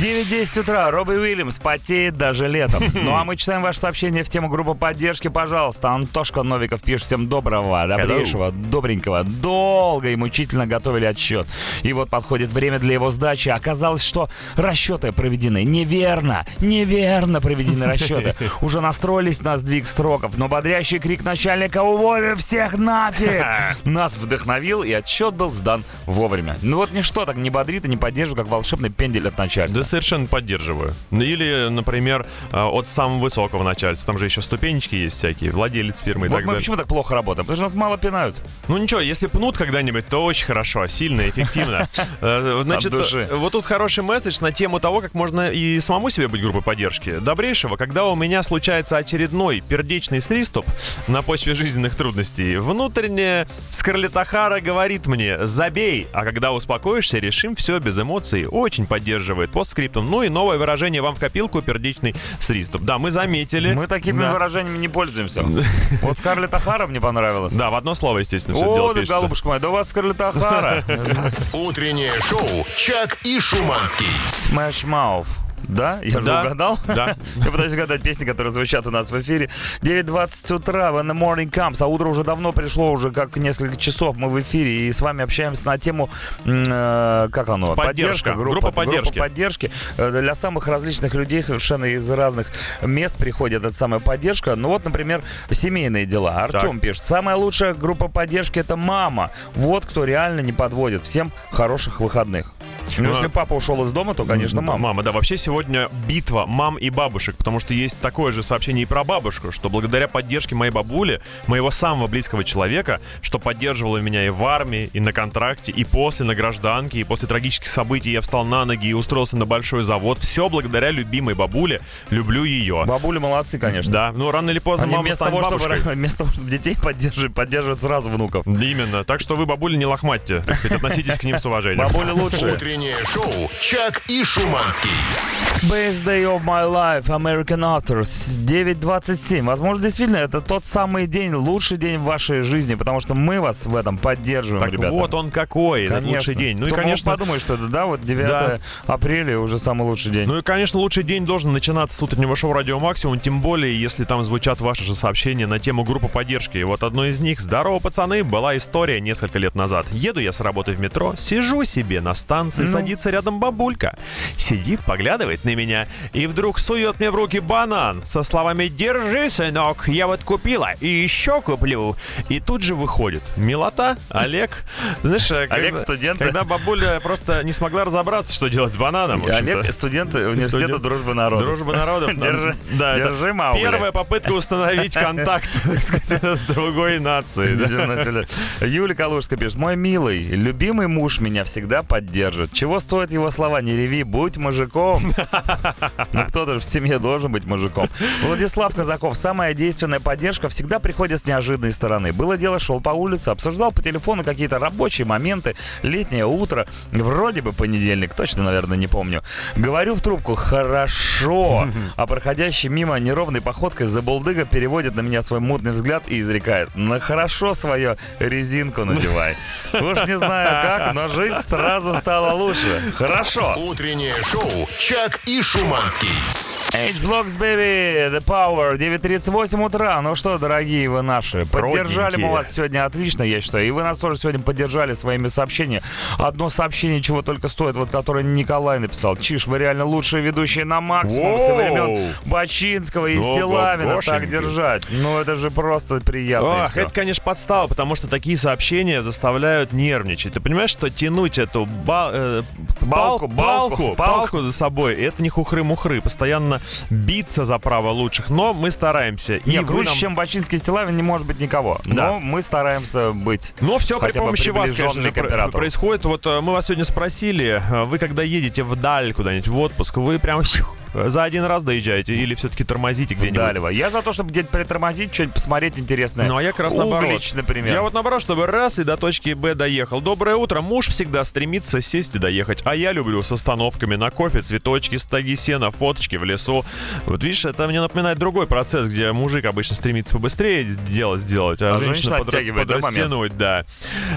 9.10 утра. Робби Уильямс потеет даже летом. [laughs] Ну а мы читаем ваше сообщение в тему группы поддержки. Пожалуйста, Антошка Новиков пишет всем доброго, добрейшего, добренького. Долго и мучительно готовили отсчет. И вот подходит время для его сдачи. Оказалось, что расчеты проведены неверно. Неверно проведены расчеты. [laughs] Уже настроились на сдвиг строков, но бодрящий крик начальника «Уволю всех нафиг!» [laughs] нас вдохновил, и отсчет был сдан вовремя. Ну вот ничто так не бодрит и не поддерживает, как волшебный пендель от начальства. Совершенно поддерживаю. Или, например, э, от самого высокого начальства. Там же еще ступенечки есть всякие, владелец фирмы и Вот так мы далее. почему так плохо работаем? Потому что нас мало пинают. Ну ничего, если пнут когда-нибудь, то очень хорошо, сильно, эффективно. [laughs] Э, Значит, вот тут хороший месседж на тему того, как можно и самому себе быть группой поддержки. Добрейшего, когда у меня случается очередной пердечный сриступ на почве жизненных трудностей, внутренняя Скарлетахара говорит мне «забей», а когда успокоишься, решим все без эмоций. Очень поддерживает постскриптум. Ну и новое выражение вам в копилку пердечный сриступ. Да, мы заметили. Мы такими Да. выражениями не пользуемся. Вот Скарлетт Ахара мне понравилось. Да, в одно слово, естественно, все это О, дело да, голубушка моя, да у вас Скарлетт Ахара. Утреннее шоу «Чак и Шуманский». Smash Mouth. Да? Я же Да, угадал? да. [laughs] Я пытаюсь угадать песни, которые звучат у нас в эфире. 9.20 утра, when the morning comes. А утро уже давно пришло, уже как несколько часов мы в эфире. И с вами общаемся на тему, э, как оно? Поддержка. Группа поддержки. Группа поддержки. Э, Для самых различных людей совершенно из разных мест приходит эта самая поддержка. Ну вот, например, семейные дела. Артем пишет. Самая лучшая группа поддержки это мама. Вот кто реально не подводит. Всем хороших выходных. Ну, если папа ушел из дома, то, конечно, мама. Мама, да. Вообще сегодня битва мам и бабушек, потому что есть такое же сообщение и про бабушку, что благодаря поддержке моей бабули, моего самого близкого человека, что поддерживала меня и в армии, и на контракте, и после на гражданке, и после трагических событий я встал на ноги и устроился на большой завод. Все благодаря любимой бабуле. Люблю ее. Бабули молодцы, конечно. Да, ну рано или поздно Они мама вместо станет того, чтобы, бабушкой. [laughs] вместо того, чтобы детей поддерживать, поддерживают сразу внуков. Именно. Так что вы, бабули, не лохматьте. Так сказать, относитесь к ним с уважением. Бабули лучшие. Утреннее шоу «Чак и Шуманский». Best day of my life, American Authors, 9.27. Возможно, действительно, это тот самый день, лучший день в вашей жизни, потому что мы вас в этом поддерживаем, Так ребята. вот он какой, этот Конечно. лучший день. Ну и, Кто мог конечно, подумать, что это, да, вот 9 Да. апреля уже самый лучший день. Ну и, конечно, лучший день должен начинаться с утреннего шоу «Радио Максимум», тем более, если там звучат ваши же сообщения на тему группы поддержки. И вот одно из них «Здорово, пацаны!» была история несколько лет назад. Еду я с работы в метро, сижу себе на станции, Ну. садится рядом бабулька. Сидит, поглядывает на меня и вдруг сует мне в руки банан со словами «Держи, сынок, я вот купила и еще куплю». И тут же выходит. Милота, Олег. Знаешь, э, Олег когда- студент. Когда бабуля просто не смогла разобраться, что делать с бананом. Олег, студент университета Студент. Дружбы народов. Дружба народов. Держи, да, держи, Маугли. Первая попытка установить контакт, [laughs] так сказать, с другой нацией. да. Юля Калужская пишет. Мой милый, любимый муж меня всегда поддержит. Чего стоят его слова, не реви, будь мужиком. [laughs] Ну кто-то же в семье должен быть мужиком. Владислав Казаков, самая действенная поддержка всегда приходит с неожиданной стороны. Было дело, шел по улице, обсуждал по телефону какие-то рабочие моменты, летнее утро, вроде бы понедельник, точно, наверное, не помню. Говорю в трубку, хорошо, а проходящий мимо неровной походкой забулдыга переводит на меня свой мутный взгляд и изрекает, на хорошо свое резинку надевай. Уж не знаю как, но жизнь сразу стала лучше. Хорошо. Утреннее шоу «Чак и Шуманский». H-Blocks, baby, The Power, 9.38 утра. Ну что, дорогие вы наши, поддержали мы Родненькие. вас сегодня отлично, я считаю. И вы нас тоже сегодня поддержали своими сообщениями. Одно сообщение, чего только стоит, вот которое Николай написал. Чиш, вы реально лучшие ведущие на максимум со времен Бачинского и Ого, Стилавина. Так держать. Ну это же просто приятно. всё. это, конечно, подстава, потому что такие сообщения заставляют нервничать. Ты понимаешь, что тянуть эту ба- э, Балку, балку, палку. палку за собой, это не хухры-мухры. Постоянно биться за право лучших. Но мы стараемся. И Не, вы круче, нам- чем Бачинский и Стилавин не может быть никого. Да. Но мы стараемся быть. Но все при помощи вас, конечно же, происходит. Вот э, мы вас сегодня спросили, э, вы когда едете вдаль куда-нибудь в отпуск, вы прям [laughs] за один раз доезжаете или все-таки тормозите где-нибудь? Далево. Я за то, чтобы где-то притормозить, что-нибудь посмотреть интересное. Ну, а я как раз наоборот. Углич, например. Я вот наоборот, чтобы раз и до точки Б доехал. Доброе утро. Муж всегда стремится сесть и доехать. А я люблю с остановками на кофе, цветочки, стоги сена, фоточки в лесу. Вот видишь, это мне напоминает другой процесс, где мужик обычно стремится побыстрее дело сделать, а, А женщина женщина да, момент? подрастянуть, да.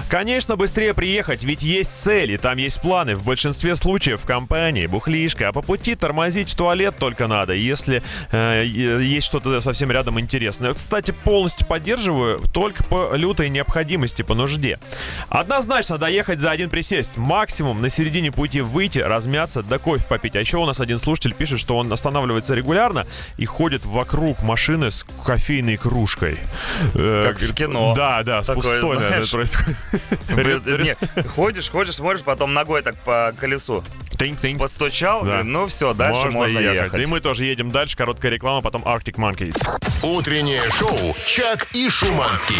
Конечно, быстрее приехать, ведь есть цели, там есть планы. В большинстве случаев в компании бухлишка, а по пути тормозить в туалет только надо, если э, есть что-то совсем рядом интересное. Кстати, полностью поддерживаю, только по лютой необходимости, по нужде. Однозначно доехать за один присесть, максимум на середине пути выйти, размяться, да кофе попить. А еще у нас один слушатель пишет, что он останавливается регулярно и ходит вокруг машины с кофейной кружкой. Э, Как в кино. Да, да, с Такое, пустой, знаешь. происходит. Не, ходишь, ходишь, смотришь, потом ногой так по колесу Тынь-тынь. постучал, Да. ну все, дальше можно, ехать. И мы тоже едем дальше. Короткая реклама, потом Arctic Monkeys. Утреннее шоу «Чак и Шуманский».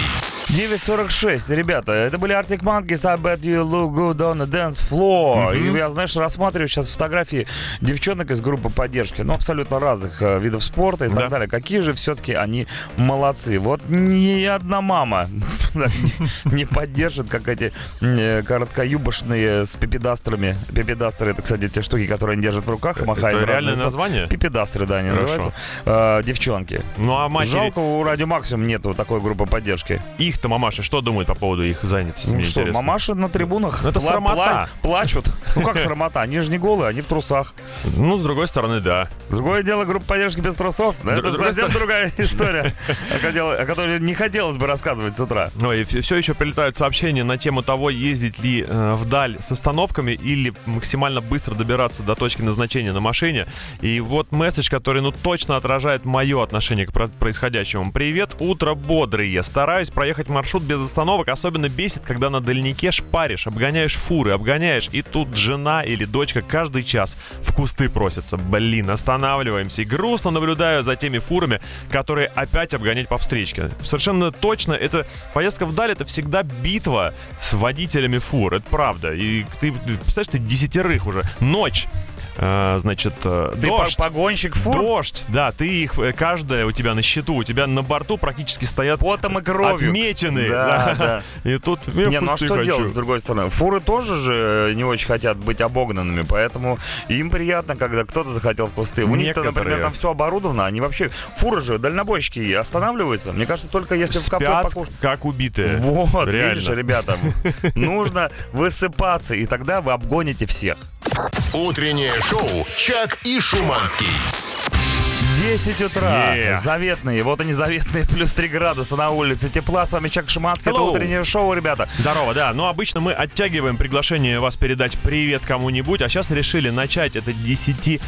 9.46, ребята, это были Arctic Monkeys, I bet you look good on the dance floor. И я, знаешь, рассматриваю сейчас фотографии девчонок из группы поддержки, ну, абсолютно разных э, видов спорта и Да. так далее. Какие же все-таки они молодцы. Вот ни одна мама [laughs] не- поддержит, как эти э, короткоюбошные с пипедастрами. Пипедастры, это, кстати, те штуки, которые они держат в руках и махают. Это реальное название? Пипедастры, да, они называются. Э, Девчонки. Ну а матери, Жалко, у Радио Максимум нету такой группы поддержки. Их-то мамаши, что думают по поводу их занятости? Ну что, интересно. мамаши на трибунах Ну, это пла- срамота. пла- плачут. Ну как срамота? Они же не голые, они в трусах. Ну, с другой стороны, да. Другое дело, группа поддержки без трусов. да, Это совсем другая [laughs] история, о которой- не хотелось бы рассказывать с утра. Ну и все еще прилетают сообщения на тему того, ездить ли э, вдаль с остановками или максимально быстро добираться до точки назначения на машине. И вот месседж, который ну точно отражает мое отношение к про- происходящему. Привет, утро бодрые. Стараюсь проехать маршрут без остановок. Особенно бесит, когда на дальнике шпаришь, обгоняешь фуры, обгоняешь, и тут жена или дочка каждый час в кусты просятся. Блин, останавливаемся. И грустно наблюдаю за теми фурами, которые опять обгонять по встречке. Совершенно точно, это поездка вдаль, это всегда битва с водителями фур. Это правда. И ты, представляешь, ты десятерых уже. Ночь. Э, значит, э, Ты дождь. по- погонщик фур Дождь, да, ты их, э, каждая у тебя на счету, у тебя на борту практически стоят потом и кровью. отметины. Да, да. [laughs] И тут я Не, ну а что хочу. делать, с другой стороны? Фуры тоже же не очень хотят быть обогнанными, поэтому им приятно, когда кто-то захотел в кусты. У них-то, например, там все оборудовано, они вообще... Фуры же, дальнобойщики останавливаются. Мне кажется, только если в кафе Спят, покушать. как убитые. Вот, Реально. видишь, ребята, [laughs] нужно высыпаться, и тогда вы обгоните всех. Утреннее шоу «Чак и Шуманский». 10 утра, Yeah. заветные, вот они заветные, [laughs] плюс 3 градуса на улице, тепла, с вами Чак Шиманский, это Hello. утреннее шоу, ребята. Здорово, да. Но обычно мы оттягиваем приглашение вас передать привет кому-нибудь, а сейчас решили начать это 10 э,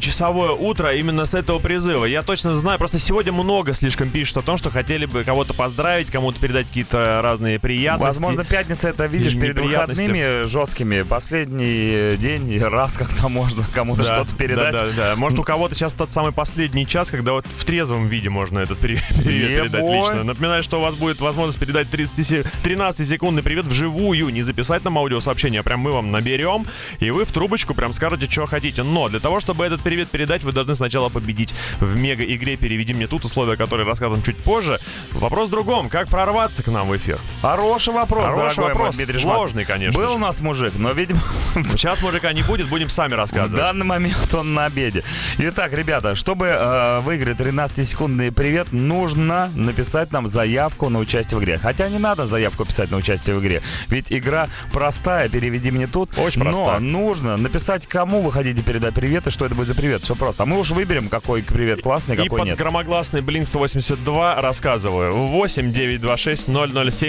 часовое утро именно с этого призыва. Я точно знаю, просто сегодня много слишком пишут о том, что хотели бы кого-то поздравить, кому-то передать какие-то разные приятности. Возможно, пятница это, видишь, перед выходными жесткими. Последний день, и раз как-то можно кому-то Да, что-то передать. Да, да, да. Может, у кого-то сейчас тот самый последний час, когда вот в трезвом виде можно этот привет, [laughs] передать boy. лично. Напоминаю, что у вас будет возможность передать 30 се- 13-секундный привет вживую. Не записать нам аудиосообщение, а прям мы вам наберем, и вы в трубочку прям скажете, что хотите. Но для того, чтобы этот привет передать, вы должны сначала победить в мега-игре «Переведи мне тут», условия которые расскажем чуть позже. Вопрос в другом. Как прорваться к нам в эфир? Хороший вопрос, Хороший дорогой вопрос. Дмитрий Сложный, конечно Был же. у нас мужик, но, видимо, [laughs] Сейчас мужика не будет, будем сами в рассказывать. данный момент он на обеде. Итак, ребята, чтобы э, выиграть 13-секундный привет, нужно написать нам заявку на участие в игре. Хотя не надо заявку писать на участие в игре. Ведь игра простая, переведи мне тут. Очень но простая. нужно написать, кому вы хотите передать привет и что это будет за привет. Все просто. А мы уж выберем, какой привет классный, И какой под нет. громогласный Blink 182 рассказываю. 8 926 007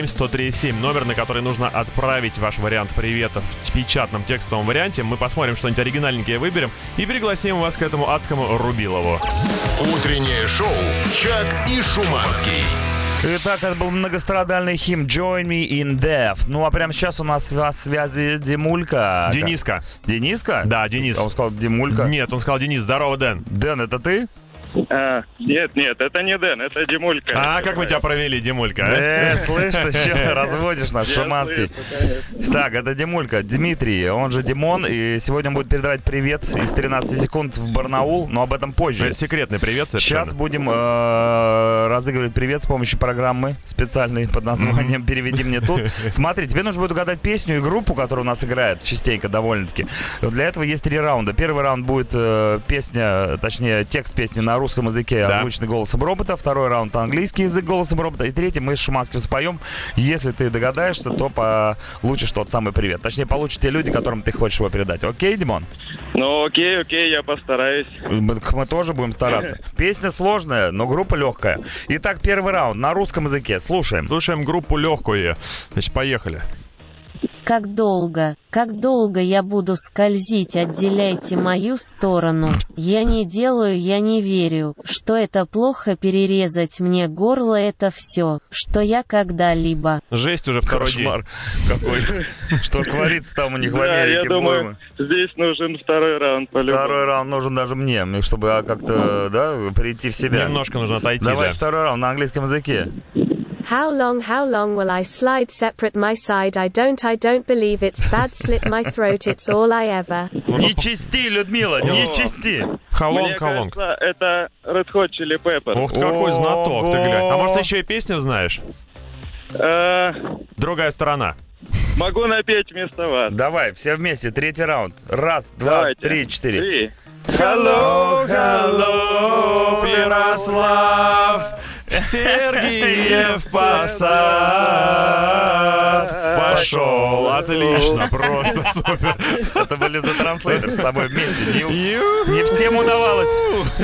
1037 номер, на который нужно отправить ваш вариант привета в печатном текстовом варианте. Мы посмотрим, что-нибудь оригинальненькое выберем и пригласим вас к этому адскому Рубилову. Утреннее шоу «Чак и Шуманский». Итак, это был многострадальный хим Join Me in Death. Ну а прямо сейчас у нас на связи Димулька. Дениска. Дениска? Да, Денис. А Он сказал Димулька. Нет, он сказал Денис, здорово, Дэн. Дэн, это ты? А, нет, нет, это не Дэн, это Димулька. А как мы тебя провели, Димулька? Э, слышь, ты что, [laughs] разводишь нас, шаманский. конечно. Так, это Димулька, Дмитрий, он же Димон, и сегодня он будет передавать привет из 13 секунд в Барнаул, но об этом позже. Это секретный привет совершенно. Сейчас будем э, разыгрывать привет с помощью программы специальной под названием «Переведи мне тут». [laughs] Смотри, тебе нужно будет угадать песню и группу, которая у нас играет частенько довольно-таки. Для этого есть три раунда. Первый раунд будет э, песня, точнее текст песни на русском языке, Да. озвученный голосом робота. Второй раунд английский язык голосом робота. И третий мы с Шуманским споем. Если ты догадаешься, то получишь тот самый привет. Точнее, получат те люди, которым ты хочешь его передать. Окей, Димон? Ну окей, окей, я постараюсь. Мы, мы тоже будем стараться. [laughs] Песня сложная, но группа легкая. Итак, первый раунд на русском языке. Слушаем. Слушаем группу легкую. Значит, поехали. Как долго, как долго я буду скользить, отделяйте мою сторону. Я не делаю, я не верю, что это плохо перерезать мне горло, это все, что я когда-либо. Жесть уже второй день. Кошмар [laughs] какой. Что ж творится там у них в Да, я Америке, думаю, здесь нужен второй раунд. Второй раунд нужен даже мне, чтобы как-то, да, прийти в себя. Немножко нужно отойти, Давай да. второй раунд на английском языке. How long, how long will I slide separate my side? I don't, I don't believe it's bad. Slit my throat, it's all I ever. Не чисти, Людмила, не чисти. Халонг, Мне халонг. кажется, это Red Hot Chili Peppers. Ух ты, какой знаток, ты глянь. А может, еще и песню знаешь? Э, Другая сторона. могу напеть вместо вас. Давай, все вместе, третий раунд. Раз, два, Давайте. три, четыре. Три. Hello, hello, Ярослав, Сергеев Посад. Пошел, отлично, просто супер. Это были The Translators с собой вместе. Не, не всем удавалось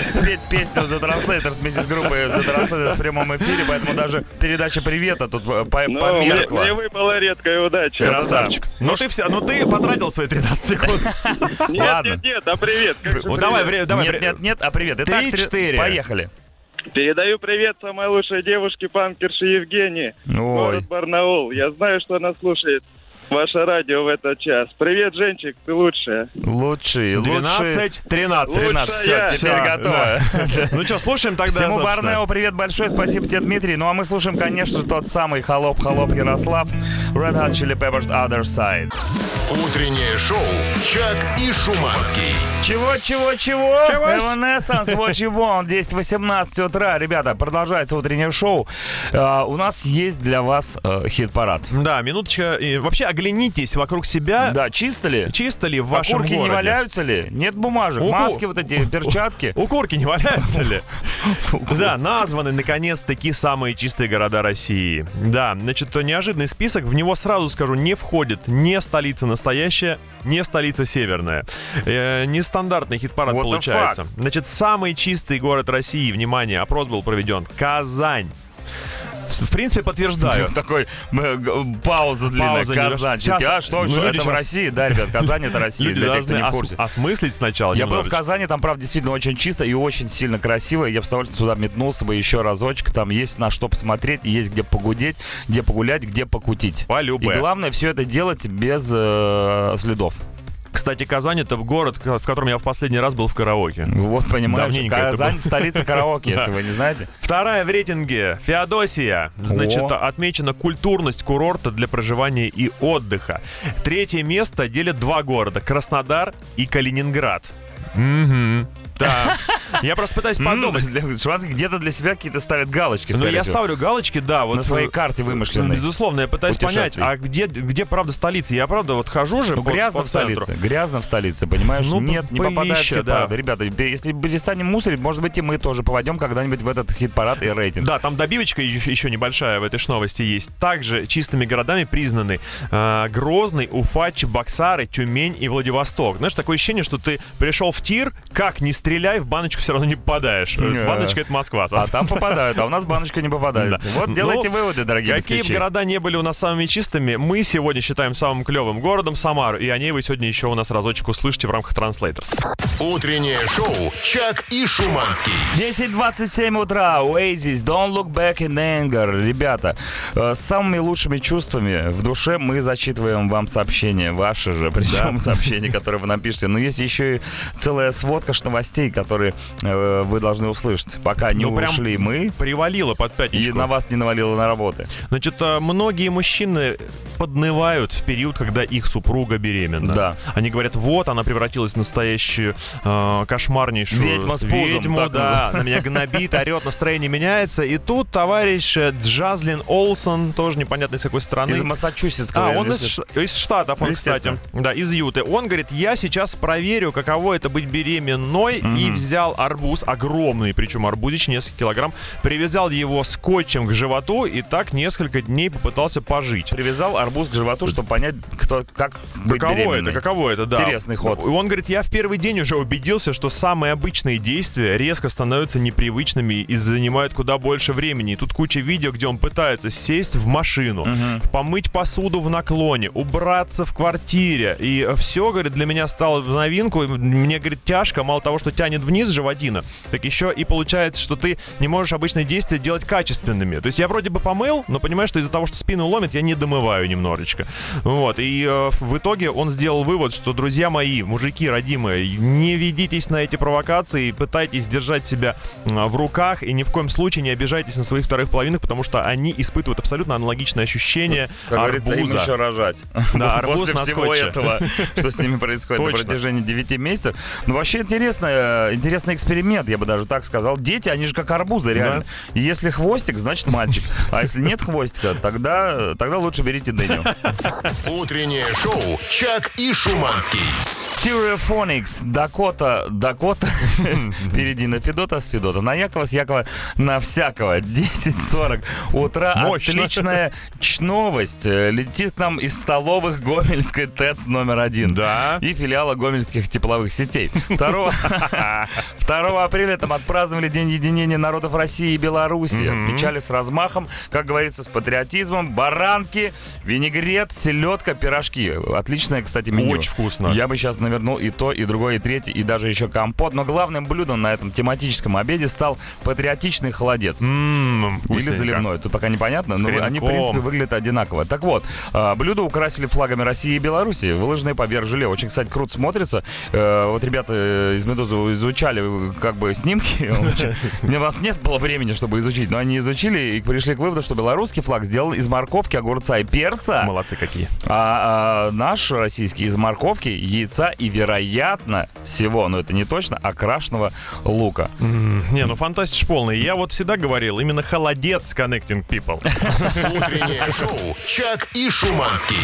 спеть песню The Translators вместе с группой The Translators в прямом эфире, поэтому даже передача привета тут э, по- Ну, мне, померкла. мне выпала редкая удача. Красавчик. Ну ты все, ну ты потратил свои 13 секунд. Нет, Ладно. нет, нет, а привет. Как же Ну привет? давай, давай. нет, нет, нет, а привет. Итак, три- четыре. Поехали. Передаю привет самой лучшей девушке панкерши Евгении. Ой. Город Барнаул. Я знаю, что она слушает ваше радио в этот час. Привет, Женчик, ты лучшая. Лучший, лучший. 12, 13. 13, все, Лучшая. теперь Всё, готово. [laughs] Ну что, слушаем тогда, Всему собственно. Барнео привет большой, спасибо тебе, Дмитрий. Ну а мы слушаем, конечно, тот самый холоп-холоп Ярослав, Red Hot Chili Peppers Other Side. Утреннее шоу «Чак и Шуманский». Чего, чего, чего? Evanescence, what you want? 10-18 утра. Ребята, продолжается утреннее шоу. А, у нас есть для вас э, хит-парад. Да, минуточка. И вообще оглянитесь вокруг себя. Да, чисто ли? Чисто ли в вашем Окурки не городе? валяются ли? Нет бумажек, Уку- маски вот эти, [laughs] перчатки. Укурки не валяются ли? [laughs] Да, названы наконец-таки самые чистые города России. Да, значит, неожиданный список, в него сразу скажу, не входит не столица настоящая, не столица северная. Э, нестандартный хит-парад What получается. Значит, самый чистый город России, внимание, опрос был проведен, Казань. В принципе, подтверждаю. [laughs] Такой э, пауза длинная. Казанчики. А что, это в России? Да, ребят, Казань это Россия. Для тех, кто не в курсе. осмыслить сначала Я был в. Казани, там, правда, действительно очень чисто и очень сильно красиво. Я бы с удовольствием туда метнулся бы еще разочек. Там есть на что посмотреть, есть где погудеть, где погулять, где покутить. Полюбе. И главное все это делать без э, следов. Кстати, Казань это город, в котором я в последний раз был в караоке. Вот, понимаешь, Казань столица караоке, [laughs] если вы не знаете. Вторая в рейтинге Феодосия. Значит, отмечена культурность курорта для проживания и отдыха. Третье место делят два города Краснодар и Калининград. Мгм. Да. [laughs] Я просто пытаюсь подумать. Шванский где-то для себя какие-то ставят галочки, Ну, я ставлю галочки, да. Вот На своей карте вымышленной. Безусловно, я пытаюсь понять, а где, где правда столица? Я правда вот хожу же Ну, по, грязно по в столице, грязно в столице, понимаешь? Ну, Нет, не попадает в да. Ребята, если перестанем мусорить, может быть, и мы тоже попадем когда-нибудь в этот хит-парад и рейтинг. Да, там добивочка еще, небольшая в этой новости есть. Также чистыми городами признаны э, Грозный, Уфа, Чебоксары, Тюмень и Владивосток. Знаешь, такое ощущение, что ты пришел в тир, как не стреляй, в баночку все равно не попадаешь. Не. Баночка — это Москва. А там попадают, а у нас баночка не попадает. Да. Вот делайте Ну, выводы, дорогие Какие города не были у нас самыми чистыми, мы сегодня считаем самым клевым городом Самару, и о ней вы сегодня еще у нас разочек услышите в рамках Translators. Утреннее шоу «Чак и Шуманский». 10.27 утра, Oasis, Don't Look Back in Anger. Ребята, э, с самыми лучшими чувствами в душе мы зачитываем вам сообщения, ваши же, [laughs] причем сообщения, которые вы нам пишете. Но есть еще и целая сводка ж новостей, которые э, вы должны услышать, пока не Ну, ушли мы Привалило под и пятничку. на вас не навалило на работы. Значит, а, многие мужчины поднывают в период, когда их супруга беременна. Да. Они говорят, вот, она превратилась в настоящую э, кошмарнейшую Ведьма с пузом, ведьму, да, на меня гнобит, орет, настроение меняется. И тут товарищ э, Джазлин Олсон, тоже непонятно из какой страны. Из Массачусетского. А, он из, из Штатов, он, кстати. Да, из Юты. Он говорит, я сейчас проверю, каково это быть беременной. И взял арбуз, огромный, причем арбузич, несколько килограмм, привязал его скотчем к животу и так несколько дней попытался пожить. Привязал арбуз к животу, чтобы понять, кто, как быть Каково беременной. это, каково это, да. Интересный ход. И Он говорит, я в первый день уже убедился, что самые обычные действия резко становятся непривычными и занимают куда больше времени. И тут куча видео, где он пытается сесть в машину, помыть посуду в наклоне, убраться в квартире. И все, говорит, для меня стало в новинку. Мне, говорит, тяжко, мало того, что тянет вниз животина, так еще и получается, что ты не можешь обычные действия делать качественными. То есть я вроде бы помыл, но понимаю, что из-за того, что спину ломит, я не домываю немножечко. Вот. И э, в итоге он сделал вывод, что, друзья мои, мужики родимые, не ведитесь на эти провокации, пытайтесь держать себя в руках и ни в коем случае не обижайтесь на своих вторых половинок, потому что они испытывают абсолютно аналогичное ощущение Как говорится, им арбуза. еще рожать. Да, арбуз После всего скотче. этого, что с ними происходит на протяжении 9 месяцев. Ну, вообще интересный, э, интересный эксперимент, я бы даже так сказал. Дети, они же как арбузы, реально. И если хвостик, значит мальчик. А если нет хвостика, тогда, тогда лучше берите дыню. Утреннее шоу «Чак и Шуманский». Stereophonics, Дакота, Дакота, [laughs] впереди на Федота, с Федота на Якова, с Якова на всякого. 10.40 утра. Мощно. Отличная новость. Э, Летит к нам из столовых Гомельской ТЭЦ номер один. Да. И филиала Гомельских тепловых сетей. 2, 2 [laughs] апреля там отпраздновали День единения народов России и Беларуси. Отмечали с размахом, как говорится, с патриотизмом. Баранки, винегрет, селедка, пирожки. Отличное, кстати, меню. Очень вкусно. Я бы сейчас навернул и то, и другое, и третье, и даже еще компот. Но главным блюдом на этом тематическом обеде стал патриотичный холодец. М, Или вкусненько. заливной, тут пока непонятно, но они, в принципе, выглядят одинаково. Так вот, а, блюдо украсили флагами России и Беларуси, выложенные поверх желе. Очень, кстати, круто смотрится. Э, Вот ребята э, из «Медузы» изучали как бы снимки. [laughs] У нас нет было времени, чтобы изучить, но они изучили и пришли к выводу, что белорусский флаг сделан из морковки, огурца и перца. Молодцы какие. А, а наш российский из морковки, яйца и, вероятно, всего, но это не точно, окрашенного лука. Не, ну фантастич полный. Я вот всегда говорил, именно холодец connecting people. Утреннее шоу «Чак и Шуманский».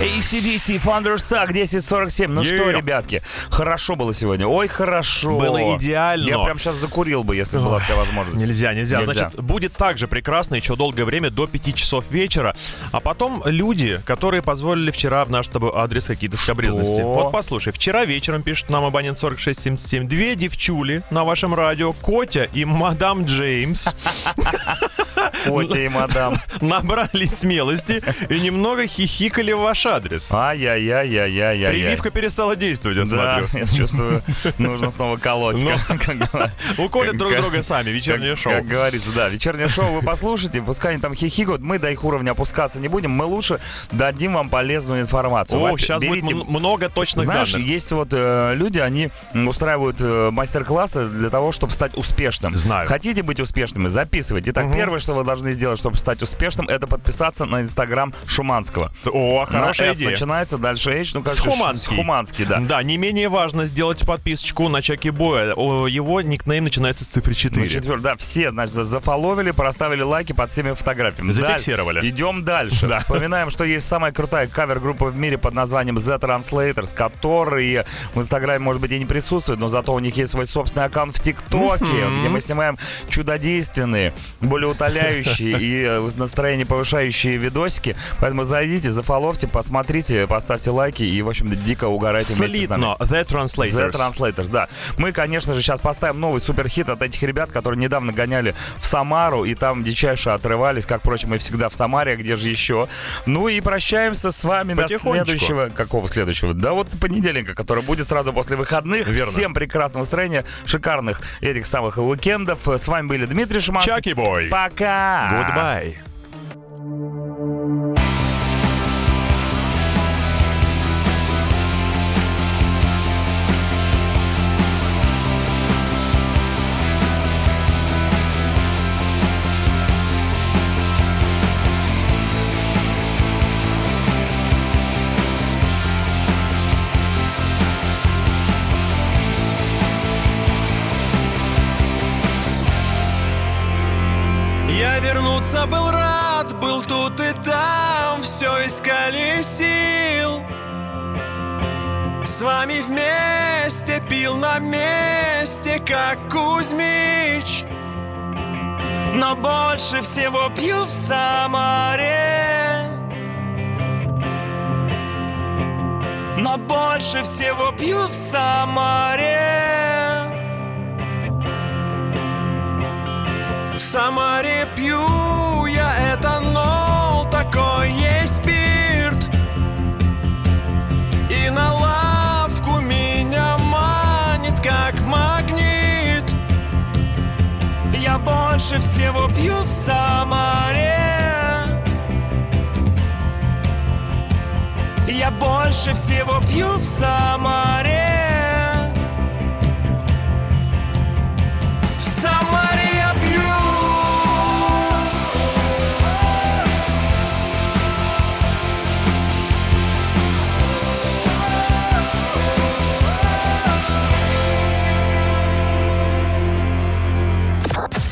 ACDC Thundersuck 1047. Ну что, ребятки, хорошо было сегодня. Ой, хорошо. Было идеально. Я прям сейчас закурил бы, если была такая возможность. Нельзя, нельзя. Значит, будет так же прекрасно еще долгое время, до 5 часов вечера. А потом люди, которые позволили вчера в наш с тобой адрес какие-то скобрезности. Вот послушай, вчера вечером, пишет нам абонент 4677, две девчули на вашем радио, Котя и мадам Джеймс, [laughs] Котя и мадам. набрались смелости и немного хихикали в ваш адрес. Ай-яй-яй-яй-яй-яй. Прививка перестала действовать, я Да, смотрю. [laughs] я чувствую, нужно снова колоть. Ну. [laughs] Уколят друг друга сами, вечернее шоу. Как говорится, да, вечернее шоу вы послушайте, пускай они там хихикают, мы до их уровня опускаться не будем, мы лучше дадим вам полезную информацию. О, сейчас будет много точных Знаешь, есть вот э, люди, они устраивают э, мастер-классы для того, чтобы стать успешным. Знаю. Хотите быть успешными? Записывайте. Итак, первое, что вы должны сделать, чтобы стать успешным, это подписаться на инстаграм Шуманского. О, хорошая На S идея. начинается, дальше H, ну как С же, Хуманский. С Хуманский, да. Да, не менее важно сделать подписочку на Чаки Боя. Его никнейм начинается с цифры 4. Ну, четвер- да, все, значит, зафоловили, проставили лайки под всеми фотографиями. Зафиксировали. Даль- Идем дальше. Да. Вспоминаем, что есть самая крутая кавер-группа в мире под названием The Translators, которые в Инстаграме, может быть, и не присутствуют, но зато у них есть свой собственный аккаунт в ТикТоке, где мы снимаем чудодейственные, более утоляющие [laughs] и э, настроение повышающие видосики. Поэтому зайдите, зафоловьте, посмотрите, поставьте лайки и, в общем-то, дико угорайте вместе с нами. The Translators. The Translators, да. Мы, конечно же, сейчас поставим новый суперхит от этих ребят, которые недавно гоняли в Самару, и там дичайше отрывались, как, впрочем, и всегда в Самаре, а где же еще. Ну и прощаемся с вами до следующего... Какого следующего? Да вот понедельника, который будет сразу после выходных. Верно. Всем прекрасного настроения, шикарных этих самых уикендов. С вами были Дмитрий Шиманский. Чаки Бой. Пока! Goodbye. Вернуться был рад, был тут и там, все искали сил. С вами вместе пил на месте, как Кузьмич. Но больше всего пью в Самаре Но больше всего пью в Самаре В Самаре пью я этанол, такой есть спирт. И на лавку меня манит, как магнит. Я больше всего пью в Самаре Я больше всего пью в Самаре